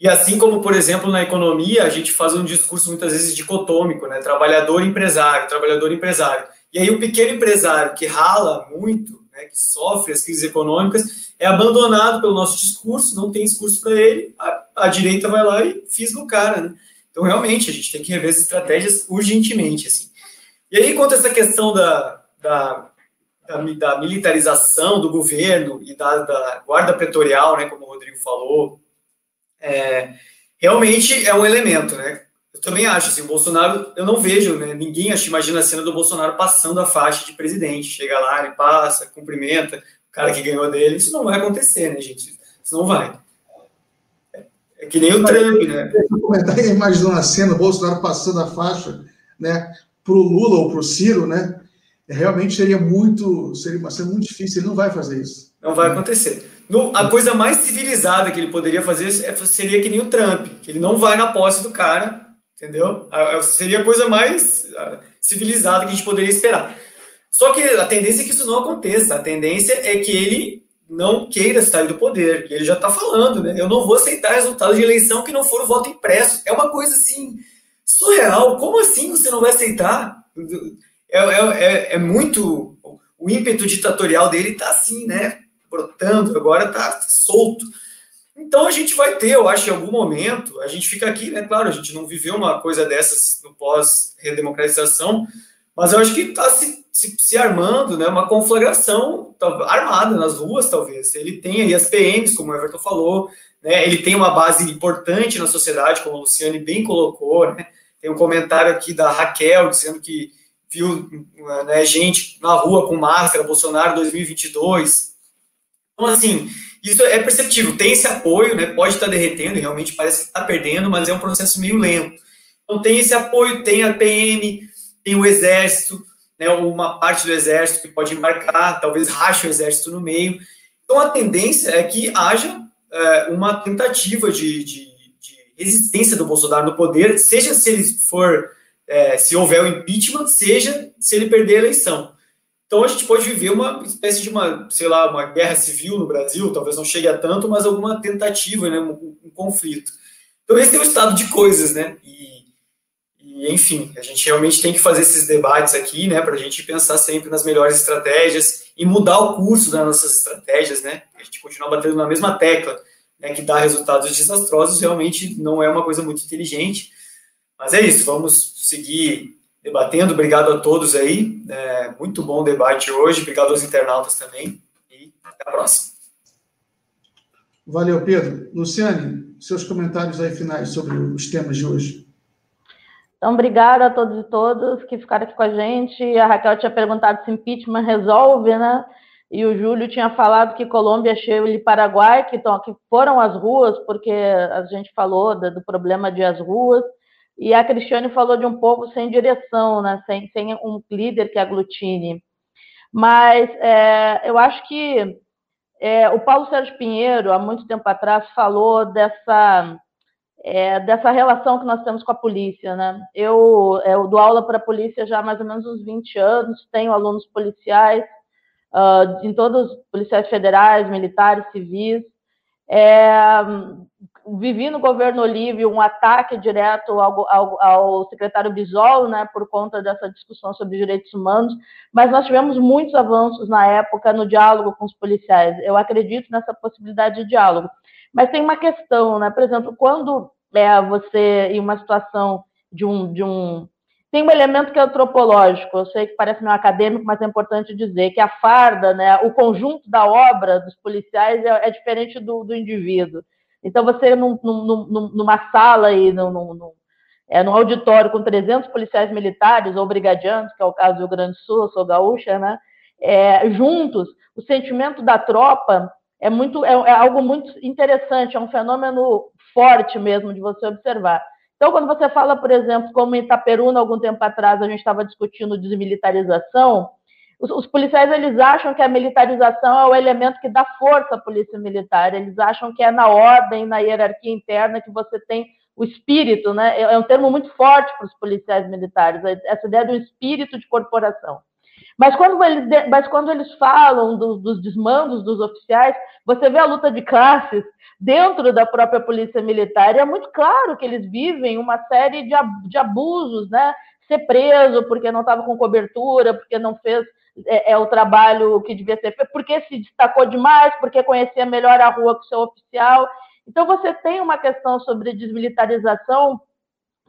E assim como, por exemplo, na economia, a gente faz um discurso muitas vezes dicotômico, né? Trabalhador empresário, trabalhador empresário. E aí o pequeno empresário que rala muito, né, que sofre as crises econômicas, é abandonado pelo nosso discurso, não tem discurso para ele, a, a, direita vai lá e fisga o cara, né? Então, realmente, a gente tem que rever as estratégias urgentemente, assim. E aí, quanto a essa questão da, da, da, da militarização do governo e da, da guarda pretorial, né, como o Rodrigo falou, é, realmente é um elemento, né? Eu também acho, assim, o Bolsonaro, eu não vejo, né? Ninguém acho, imagina a cena do Bolsonaro passando a faixa de presidente. Chega lá, ele passa, cumprimenta o cara que ganhou dele. Isso não vai acontecer, né, gente? Isso não vai. É, que nem o Trump, né? Comentar, imaginando a cena, o Bolsonaro passando a faixa, né, para o Lula ou para o Ciro, né? Realmente seria muito, seria uma cena muito difícil, ele não vai fazer isso. Não vai acontecer. No, a coisa mais civilizada que ele poderia fazer é, seria que nem o Trump, que ele não vai na posse do cara, entendeu? Seria a coisa mais civilizada que a gente poderia esperar. Só que a tendência é que isso não aconteça. A tendência é que ele não queira sair do poder. Ele já está falando, né? Eu não vou aceitar resultado de eleição que não for o voto impresso. É uma coisa assim surreal. Como assim você não vai aceitar? É, é, é, é muito. O ímpeto ditatorial dele está assim, né? Brotando, agora está solto. Então a gente vai ter, eu acho, em algum momento, a gente fica aqui, né? Claro, a gente não viveu uma coisa dessas no pós-redemocratização, mas eu acho que está se, se, se, armando, né? Uma conflagração armada nas ruas, talvez. Ele tem aí as PMs, como o Everton falou, né? Ele tem uma base importante na sociedade, como a Luciane bem colocou, né? Tem um comentário aqui da Raquel dizendo que viu né, gente na rua com máscara, Bolsonaro 2022. Então, assim, isso é perceptível. Tem esse apoio, né? Pode estar derretendo, realmente parece que está perdendo, mas é um processo meio lento. Então, tem esse apoio, tem a PM, tem o Exército, né? Uma parte do Exército que pode embarcar, talvez rache o Exército no meio. Então, a tendência é que haja é, uma tentativa de, de, de, resistência do Bolsonaro no poder, seja se ele for, é, se houver o impeachment, seja se ele perder a eleição. Então a gente pode viver uma espécie de uma, sei lá, uma guerra civil no Brasil, talvez não chegue a tanto, mas alguma tentativa, né, um, um conflito. Então esse é o estado de coisas, né? E, e, enfim, a gente realmente tem que fazer esses debates aqui, né, para a gente pensar sempre nas melhores estratégias e mudar o curso das nossas estratégias, né? A gente continuar batendo na mesma tecla, né, que dá resultados desastrosos, realmente não é uma coisa muito inteligente. Mas é isso, vamos seguir debatendo. Obrigado a todos aí. É, muito bom debate hoje. Obrigado aos internautas também. E até a próxima. Valeu, Pedro. Luciane, seus comentários aí finais sobre os temas de hoje. Então, obrigada a todos e todas que ficaram aqui com a gente. A Raquel tinha perguntado se impeachment resolve, né? E o Júlio tinha falado que Colômbia, Chile e Paraguai que, tão, que foram às ruas, porque a gente falou do, do problema de as ruas. E a Cristiane falou de um povo sem direção, né? sem, sem um líder que aglutine. Mas é, eu acho que é, o Paulo Sérgio Pinheiro, há muito tempo atrás, falou dessa, é, dessa relação que nós temos com a polícia. Né? Eu, é, eu dou aula para a polícia já há mais ou menos uns 20 anos, tenho alunos policiais, uh, em todos os policiais federais, militares, civis. É, vivi no governo Olívio um ataque direto ao, ao, ao, secretário Bisol, né, por conta dessa discussão sobre direitos humanos, mas nós tivemos muitos avanços na época no diálogo com os policiais. Eu acredito nessa possibilidade de diálogo. Mas tem uma questão, né? Por exemplo, quando é, você, em uma situação de um, de um. Tem um elemento que é antropológico, eu sei que parece meio acadêmico, mas é importante dizer que a farda, né, o conjunto da obra dos policiais é, é diferente do, do indivíduo. Então, você, num, num, numa sala num, num, é, num auditório com 300 policiais militares ou brigadianos, que é o caso do Rio Grande do Sul, eu sou gaúcha, né? É, juntos, o sentimento da tropa é, muito, é, é algo muito interessante, é um fenômeno forte mesmo de você observar. Então, quando você fala, por exemplo, como em Itaperuna, algum tempo atrás, a gente estava discutindo desmilitarização, os, os, policiais eles acham que a militarização é o elemento que dá força à polícia militar. Eles acham que é na ordem, na hierarquia interna que você tem o espírito, né? É, é um termo muito forte para os policiais militares, essa ideia do espírito de corporação. Mas quando eles, mas quando eles falam do, dos desmandos dos oficiais, você vê a luta de classes dentro da própria polícia militar. E é muito claro que eles vivem uma série de, de abusos, né? Ser preso porque não estava com cobertura, porque não fez é, é, o trabalho que devia ser feito, porque se destacou demais, porque conhecia melhor a rua que o seu oficial. Então, você tem uma questão sobre desmilitarização,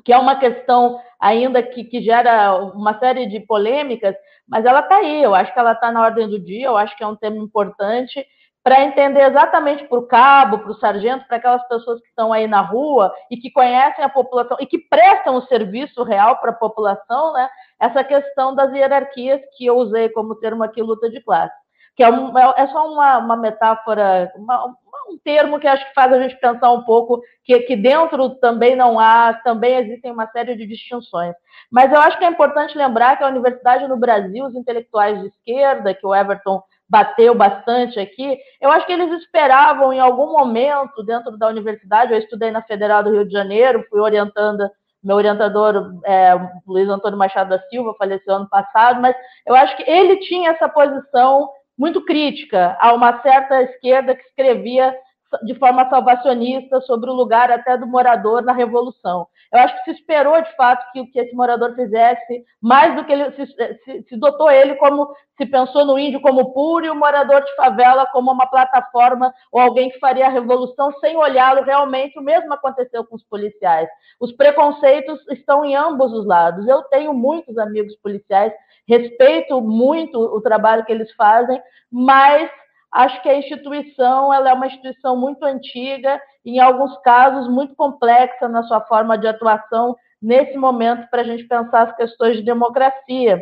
que é uma questão ainda que, que gera uma série de polêmicas, mas ela está aí, eu acho que ela está na ordem do dia, eu acho que é um tema importante para entender exatamente para o cabo, para o sargento, para aquelas pessoas que estão aí na rua e que conhecem a população e que prestam o serviço real para a população, né? Essa questão das hierarquias que eu usei como termo aqui, luta de classe, que é, um, é, só uma, uma metáfora, uma, um termo que acho que faz a gente pensar um pouco que, que dentro também não há, também existem uma série de distinções. Mas eu acho que é importante lembrar que a universidade no Brasil, os intelectuais de esquerda, que o Everton bateu bastante aqui, eu acho que eles esperavam em algum momento dentro da universidade, eu estudei na Federal do Rio de Janeiro, fui orientando meu orientador, é, Luiz Antônio Machado da Silva, faleceu ano passado, mas eu acho que ele tinha essa posição muito crítica a uma certa esquerda que escrevia de forma salvacionista sobre o lugar até do morador na revolução. Eu acho que se esperou de fato que o que esse morador fizesse, mais do que ele se, se, se, dotou ele como se pensou no índio como puro e o morador de favela como uma plataforma ou alguém que faria a revolução sem olhá-lo realmente. O mesmo aconteceu com os policiais. Os preconceitos estão em ambos os lados. Eu tenho muitos amigos policiais, respeito muito o trabalho que eles fazem, mas acho que a instituição ela é uma instituição muito antiga, em alguns casos muito complexa na sua forma de atuação nesse momento para a gente pensar as questões de democracia.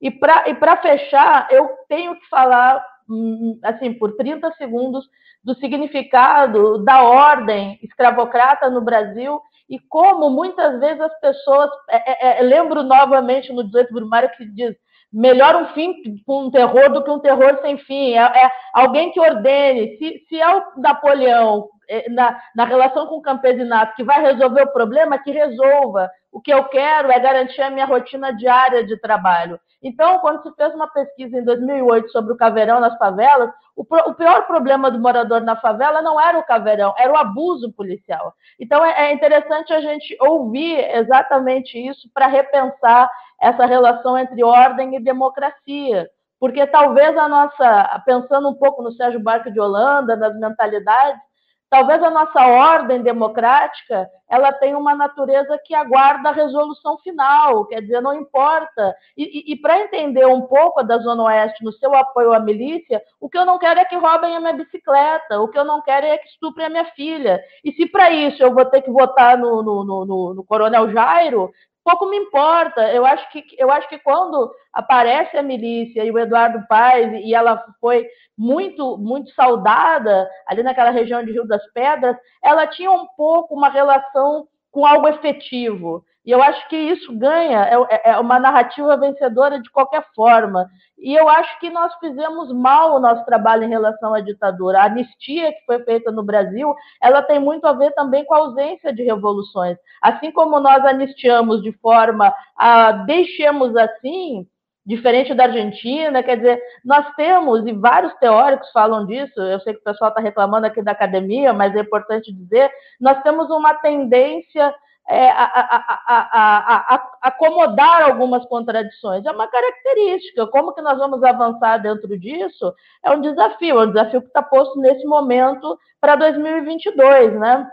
E para fechar, eu tenho que falar, hum, assim, por 30 segundos, do significado da ordem escravocrata no Brasil e como muitas vezes as pessoas. É, é, é lembro novamente no 18 Brumário que diz: melhor um fim com um terror do que um terror sem fim. É, é alguém que ordene. Se, se é o Napoleão, é, na, na relação com o campesinato, que vai resolver o problema, que resolva. O que eu quero é garantir a minha rotina diária de trabalho. Então, quando se fez uma pesquisa em 2008 sobre o caveirão nas favelas, O, pro, o, pior problema do morador na favela não era o caveirão, era o abuso policial. Então é, é interessante a gente ouvir exatamente isso para repensar essa relação entre ordem e democracia. Porque talvez a nossa, pensando um pouco no Sérgio Barco de Holanda, nas mentalidades, Talvez a nossa ordem democrática ela tenha uma natureza que aguarda a resolução final, quer dizer, não importa. E, e, e para entender um pouco da Zona Oeste no seu apoio à milícia, o que eu não quero é que roubem a minha bicicleta, o que eu não quero é que estuprem a minha filha. E se para isso eu vou ter que votar no, no, no, no Coronel Jairo, pouco me importa. Eu acho que eu acho que quando aparece a milícia e o Eduardo Paes e ela foi muito muito saudada ali naquela região de Rio das Pedras, ela tinha um pouco uma relação com algo efetivo. E eu acho que isso ganha, é, é, é, uma narrativa vencedora de qualquer forma. E eu acho que nós fizemos mal o nosso trabalho em relação à ditadura. A anistia que foi feita no Brasil, ela tem muito a ver também com a ausência de revoluções. Assim como nós anistiamos de forma a deixemos assim, diferente da Argentina, quer dizer, nós temos, e vários teóricos falam disso, eu sei que o pessoal está reclamando aqui da academia, mas é importante dizer, nós temos uma tendência é, a, a, a, acomodar algumas contradições. É uma característica. Como que nós vamos avançar dentro disso? É um desafio, é um desafio que está posto nesse momento para 2022, né?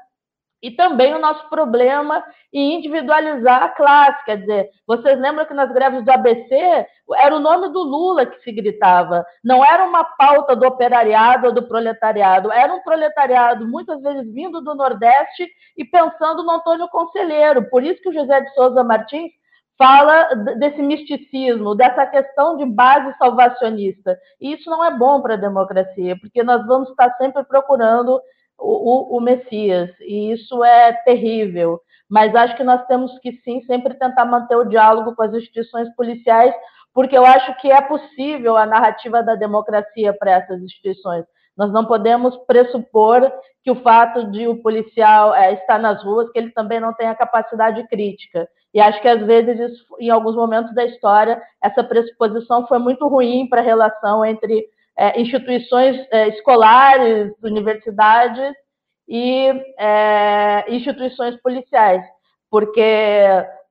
E também o nosso problema em individualizar a classe. Quer dizer, vocês lembram que nas greves do ABC era o nome do Lula que se gritava. Não era uma pauta do operariado ou do proletariado. Era um proletariado, muitas vezes vindo do Nordeste e pensando no Antônio Conselheiro. Por isso que o José de Souza Martins fala desse misticismo, dessa questão de base salvacionista. E isso não é bom para a democracia, porque nós vamos estar sempre procurando o, o, Messias, e isso é terrível. Mas acho que nós temos que sim sempre tentar manter o diálogo com as instituições policiais, porque eu acho que é possível a narrativa da democracia para essas instituições. Nós não podemos pressupor que o fato de o policial é, estar nas ruas, que ele também não tenha capacidade crítica. E acho que, às vezes, isso, em alguns momentos da história, essa pressuposição foi muito ruim para a relação entre é, instituições é, escolares, universidades e é, instituições policiais, porque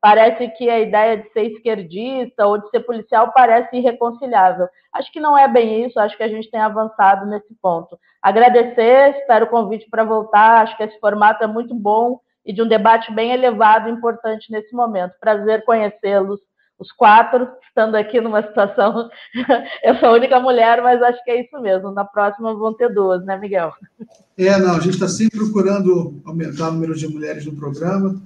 parece que a ideia de ser esquerdista ou de ser policial parece irreconciliável. Acho que não é bem isso, acho que a gente tem avançado nesse ponto. Agradecer, espero o convite para voltar, acho que esse formato é muito bom e de um debate bem elevado e importante nesse momento. Prazer conhecê-los os quatro, estando aqui numa situação. Eu sou a única mulher, mas acho que é isso mesmo. Na próxima vão ter duas, né, Miguel? É, não, a gente está sempre procurando aumentar o número de mulheres no programa.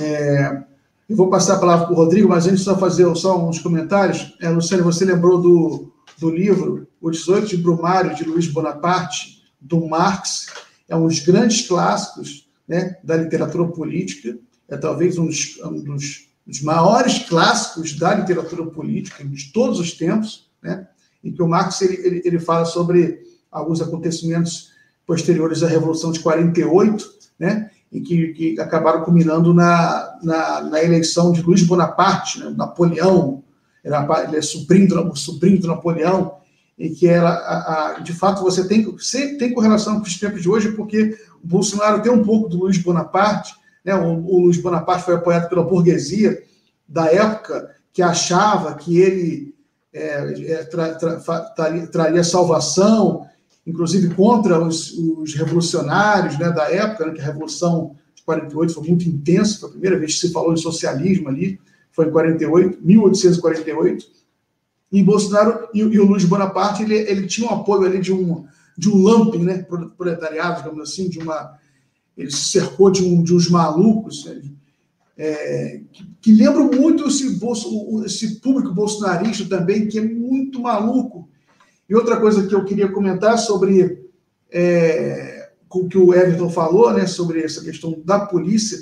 É, eu vou passar a palavra para o Rodrigo, mas antes só fazer só uns comentários. É, Luciano, você lembrou do, do livro O 18 de Brumário, de Luiz Bonaparte, do Marx. É um dos grandes clássicos né, da literatura política. É talvez um dos, um dos dos maiores clássicos da literatura política de todos os tempos, né? em que o Marx ele, ele, ele fala sobre alguns acontecimentos posteriores à Revolução de 48, né? e que, que acabaram culminando na, na, na, eleição de Luiz Bonaparte, né? Napoleão, era, ele é sobrinho, sobrinho do Napoleão, e que era, a, a, de fato, você tem, sempre tem correlação com os tempos de hoje, porque o Bolsonaro tem um pouco do Luiz Bonaparte, né? O, o Luiz Bonaparte foi apoiado pela burguesia da época, que achava que ele é, é, tra, tra, traria, traria, salvação, inclusive contra os, os revolucionários né, da época, né, que a Revolução de 48 foi muito intensa, foi a primeira vez que se falou em socialismo ali, foi em 48, 1848. E Bolsonaro e, e o Luiz Bonaparte, ele, ele tinha um apoio ali de um, de um lumping, né, proletariado, digamos assim, de uma ele se cercou de, um, de uns malucos né, é, que, que, lembram muito esse, bolso, esse público bolsonarista também, que é muito maluco. E outra coisa que eu queria comentar sobre é, o que o Everton falou, né, sobre essa questão da polícia.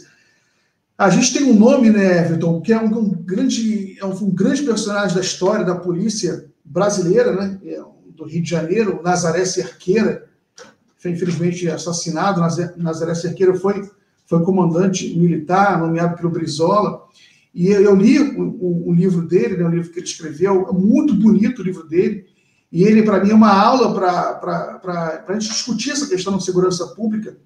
A gente tem um nome, né, Everton, que é um, um grande, é um, um, grande personagem da história da polícia brasileira, né, é do Rio de Janeiro, Nazaré Cerqueira, foi infelizmente assassinado. Nazaré Cerqueira foi, foi comandante militar, nomeado pelo Brizola. E eu li o, o, o livro dele, né, o livro que ele escreveu, é muito bonito o livro dele. e ele, para mim, é uma aula para a gente discutir essa questão da segurança pública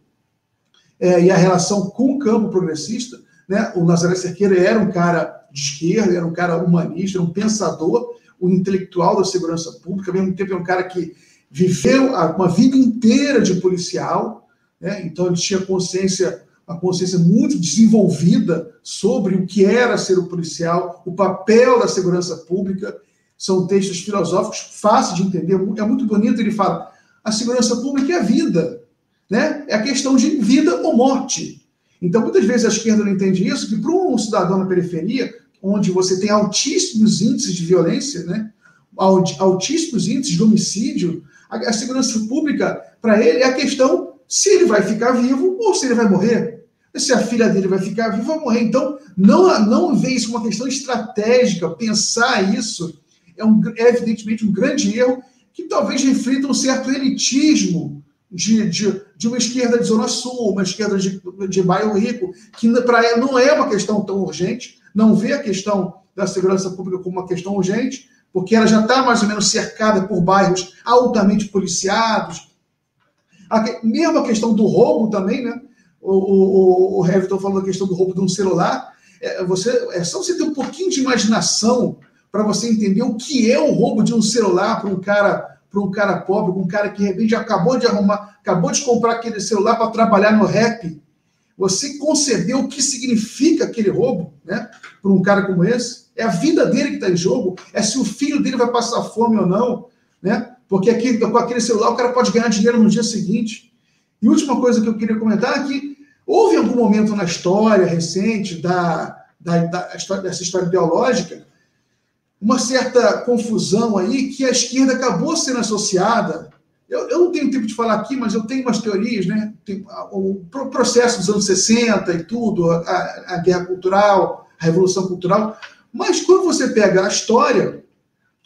é, e a relação com o campo progressista. Né? O Nazaré Cerqueira era um cara de esquerda, era um cara humanista, um pensador, um intelectual da segurança pública, ao mesmo tempo é um cara que viveu uma vida inteira de policial, né? então ele tinha consciência, uma consciência muito desenvolvida sobre o que era ser o policial, o papel da segurança pública, são textos filosóficos fáceis de entender, é muito bonito. Ele fala: a segurança pública é a vida, né? é a questão de vida ou morte. Então, muitas vezes a esquerda não entende isso, que para um cidadão na periferia, onde você tem altíssimos índices de violência, né? altíssimos índices de homicídio, a, segurança pública, para ele, é a questão se ele vai ficar vivo ou se ele vai morrer. Se a filha dele vai ficar viva ou morrer. Então, não, não vê isso como uma questão estratégica, pensar isso é, um, é evidentemente um grande erro que talvez reflita um certo elitismo de, de, de uma esquerda de Zona Sul, uma esquerda de, de bairro rico, que para ela não é uma questão tão urgente, não vê a questão da segurança pública como uma questão urgente, porque ela já está mais ou menos cercada por bairros altamente policiados. A, mesmo a questão do roubo também, né? O, o, o falou da questão do roubo de um celular. É, você, é só você ter um pouquinho de imaginação para você entender o que é o roubo de um celular para um cara para um cara pobre, um cara que de repente acabou de arrumar, acabou de comprar aquele celular para trabalhar no rap. Você concebeu o que significa aquele roubo, né? Para um cara como esse, é a vida dele que está em jogo, é se o filho dele vai passar fome ou não, né? Porque aqui, com aquele celular o cara pode ganhar dinheiro no dia seguinte. E última coisa que eu queria comentar é que houve algum momento na história recente da, da, da dessa história biológica uma certa confusão aí que a esquerda acabou sendo associada. Eu, eu não tenho tempo de falar aqui, mas eu tenho umas teorias, né? Tem, o processo dos anos 60 e tudo, a, a guerra cultural, a revolução cultural. Mas quando você pega a história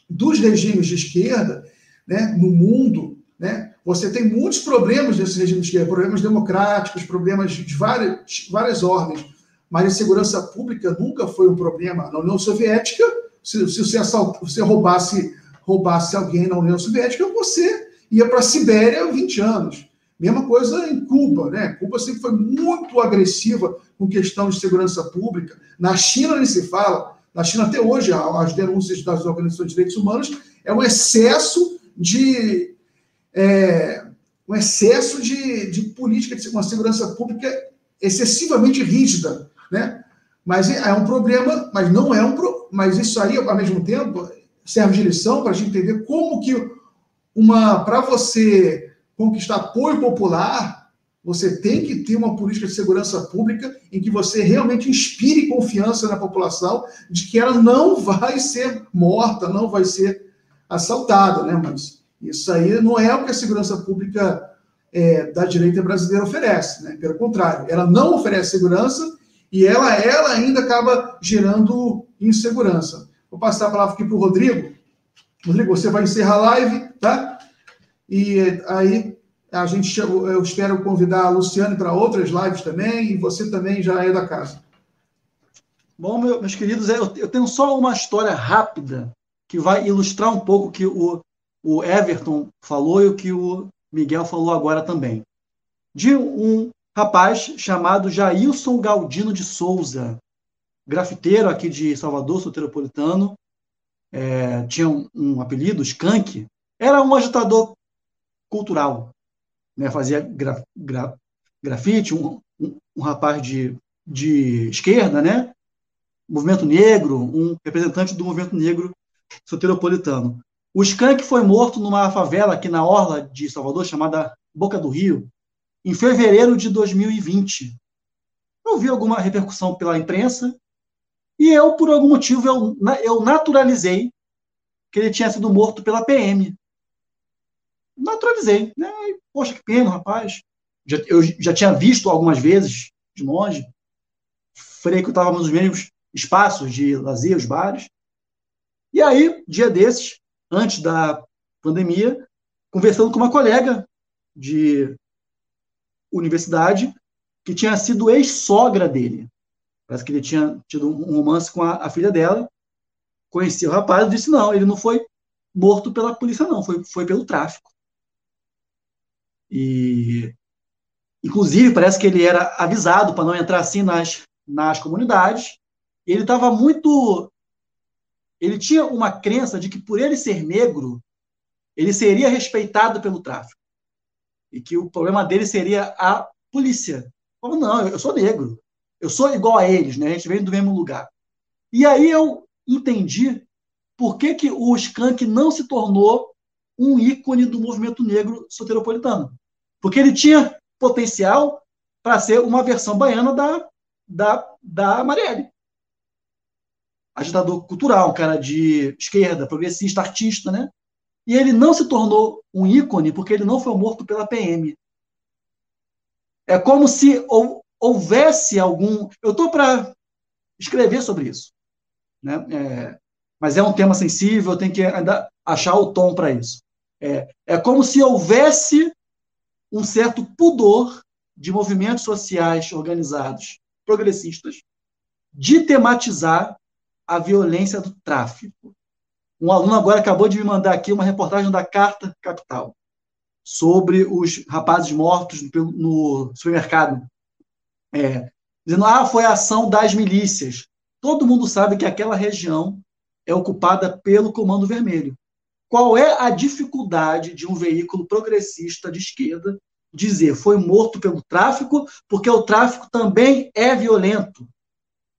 dos regimes de esquerda né, no mundo, né, você tem muitos problemas nesses regimes de esquerda, problemas democráticos, problemas de várias, várias ordens. Mas a segurança pública nunca foi um problema. Na União Soviética, se, se você, assalt, você roubasse, roubasse alguém na União Soviética, você ia para a Sibéria há 20 anos. Mesma coisa em Cuba, né? Cuba sempre foi muito agressiva com questão de segurança pública. Na China nem se fala. Na China, até hoje, as denúncias das organizações de direitos humanos é um excesso de. É, um excesso de, de política de uma segurança pública excessivamente rígida, né? Mas é, é um problema, mas não é um mas isso aí ao mesmo tempo serve de lição para a gente entender como que uma para você conquistar apoio popular, você tem que ter uma política de segurança pública em que você realmente inspire confiança na população de que ela não vai ser morta, não vai ser assaltada, né? Mas isso aí não é o que a segurança pública é, da direita brasileira oferece, né? Pelo contrário, ela não oferece segurança e ela, ela ainda acaba gerando insegurança. Vou passar a palavra aqui para o Rodrigo. Rodrigo, você vai encerrar a live, tá? E aí a gente eu espero convidar a Luciane para outras lives também, e você também já é da casa. Bom, meus queridos, eu tenho só uma história rápida que vai ilustrar um pouco o que o, o Everton falou e o que o Miguel falou agora também. De um rapaz chamado Jailson Galdino de Souza, grafiteiro aqui de Salvador, soteropolitano, é, tinha um, um, apelido, Skank, era um agitador cultural, né? fazia gra, gra, grafite, um, um, um, rapaz de, de esquerda, né? movimento negro, um representante do movimento negro soteropolitano. O Skank foi morto numa favela aqui na orla de Salvador, chamada Boca do Rio, em fevereiro de 2020. Eu vi alguma repercussão pela imprensa e eu, por algum motivo, eu, eu naturalizei que ele tinha sido morto pela PM. Naturalizei. Né? Poxa, que pena, rapaz. Já, eu já tinha visto algumas vezes de longe. Falei que eu estava nos mesmos espaços de lazer, os bares. E aí, dia desses, antes da pandemia, conversando com uma colega de universidade, que tinha sido ex-sogra dele. Parece que ele tinha tido um romance com a, a filha dela. Conhecia o rapaz e disse: não, ele não foi morto pela polícia, não, foi, foi pelo tráfico. E, inclusive, parece que ele era avisado para não entrar assim nas, nas comunidades. Ele estava muito. Ele tinha uma crença de que, por ele ser negro, ele seria respeitado pelo tráfico. E que o problema dele seria a polícia. Como não, eu sou negro. Eu sou igual a eles, né? A gente vem do mesmo lugar. E aí eu entendi por que, que o Skank não se tornou um ícone do movimento negro soteropolitano. Porque ele tinha potencial para ser uma versão baiana da, da, da Marielle. Agitador cultural, um cara de esquerda, progressista, artista, né? E ele não se tornou um ícone porque ele não foi morto pela PM. É como se houvesse algum. Eu estou para escrever sobre isso. Né? É, mas é um tema sensível, eu tenho que ainda achar o tom para isso. É, é como se houvesse um certo pudor de movimentos sociais organizados progressistas de tematizar a violência do tráfico. Um aluno agora acabou de me mandar aqui uma reportagem da Carta Capital sobre os rapazes mortos no supermercado. É, dizendo, ah, foi a ação das milícias. Todo mundo sabe que aquela região é ocupada pelo Comando Vermelho. Qual é a dificuldade de um veículo progressista de esquerda dizer foi morto pelo tráfico, porque o tráfico também é violento,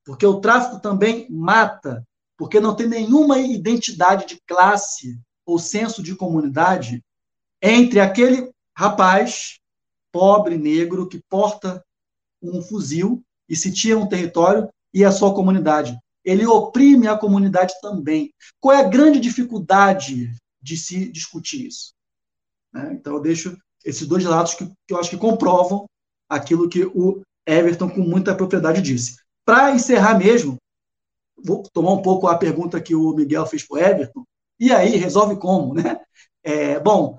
porque o tráfico também mata, porque não tem nenhuma identidade de classe ou senso de comunidade entre aquele rapaz pobre, negro, que porta um fuzil e se tira um território e a sua comunidade. Ele oprime a comunidade também. Qual é a grande dificuldade de se discutir isso? Né? Então, eu deixo esses dois lados que, que eu acho que comprovam aquilo que o Everton, com muita propriedade, disse. Para encerrar mesmo, vou tomar um pouco a pergunta que o Miguel fez para o Everton. E aí, resolve como, né? É, bom,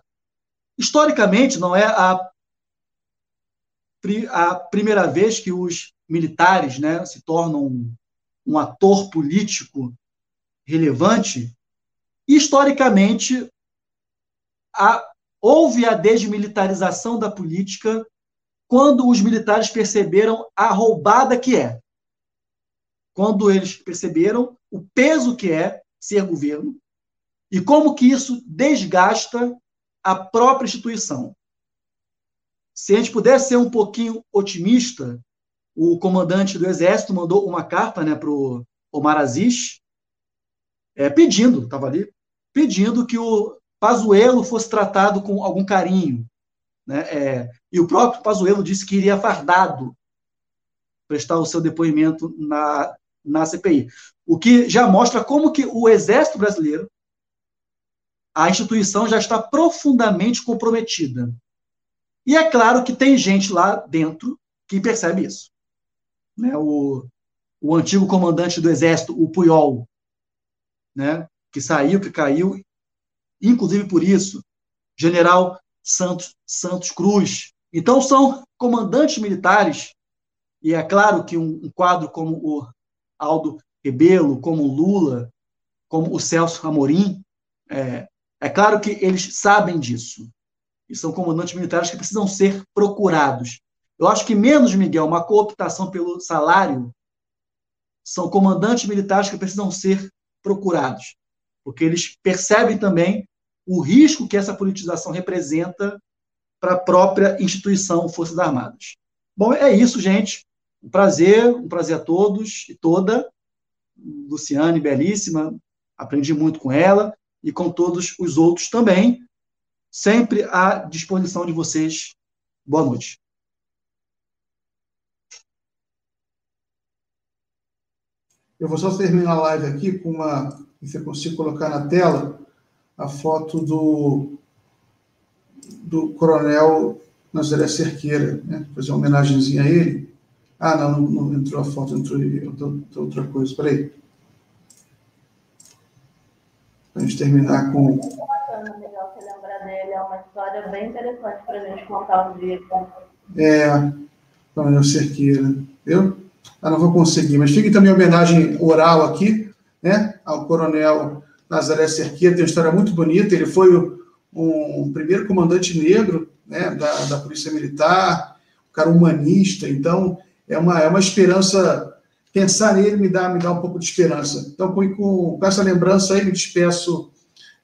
historicamente, não é a, a primeira vez que os militares né, se tornam um, um ator político relevante. Historicamente, a, houve a desmilitarização da política quando os militares perceberam a roubada que é quando eles perceberam o peso que é ser governo e como que isso desgasta a própria instituição. Se a gente pudesse ser um pouquinho otimista, o comandante do exército mandou uma carta né, para o Omar Aziz, é, pedindo, estava ali, pedindo que o Pazuello fosse tratado com algum carinho. Né? É, e o próprio Pazuello disse que iria fardado prestar o seu depoimento na, na CPI. O que já mostra como que o Exército Brasileiro, a instituição já está profundamente comprometida. E é claro que tem gente lá dentro que percebe isso. Né? O, o antigo comandante do Exército, o Puyol, né? que saiu, que caiu, inclusive por isso, general Santos, Santos Cruz. Então, são comandantes militares, e é claro que um, um quadro como o Aldo Rebelo, como Lula, como o Celso Amorim, é, é claro que eles sabem disso. E são comandantes militares que precisam ser procurados. Eu acho que menos, Miguel, uma cooptação pelo salário, são comandantes militares que precisam ser procurados, porque eles percebem também o risco que essa politização representa para a própria instituição Forças Armadas. Bom, é isso, gente. Um prazer, um prazer a todos e toda. Luciane, belíssima, aprendi muito com ela e com todos os outros também. Sempre à disposição de vocês. Boa noite. Eu vou só terminar a live aqui com uma. Se você conseguir colocar na tela a foto do, do coronel Nazaré Cerqueira, né? fazer uma homenagenzinha a ele. Ah, não, não, entrou a foto, entrou, outra coisa. Espera aí. Para a gente terminar com. É uma história bem interessante para a gente contar um dia. É, Coronel Cerqueira. Eu? Não vou conseguir, mas fica também homenagem oral aqui, né, ao Coronel Nazaré Cerqueira, tem uma história muito bonita. Ele foi o um primeiro comandante negro né, da, da Polícia Militar, um cara humanista. Então, é uma, é uma esperança. Pensar nele me dá, me dá um pouco de esperança. Então, com, com, com essa lembrança aí, me despeço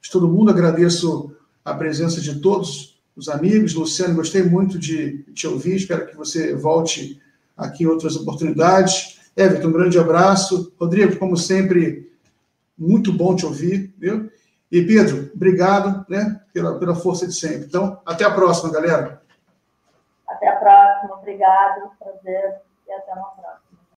de todo mundo, agradeço a presença de todos os amigos. Luciano, gostei muito de te ouvir, espero que você volte aqui em outras oportunidades. Everton, um grande abraço. Rodrigo, como sempre, muito bom te ouvir, viu? E Pedro, obrigado né, pela, pela força de sempre. Então, até a próxima, galera. Até a próxima, obrigado, prazer e até uma próxima.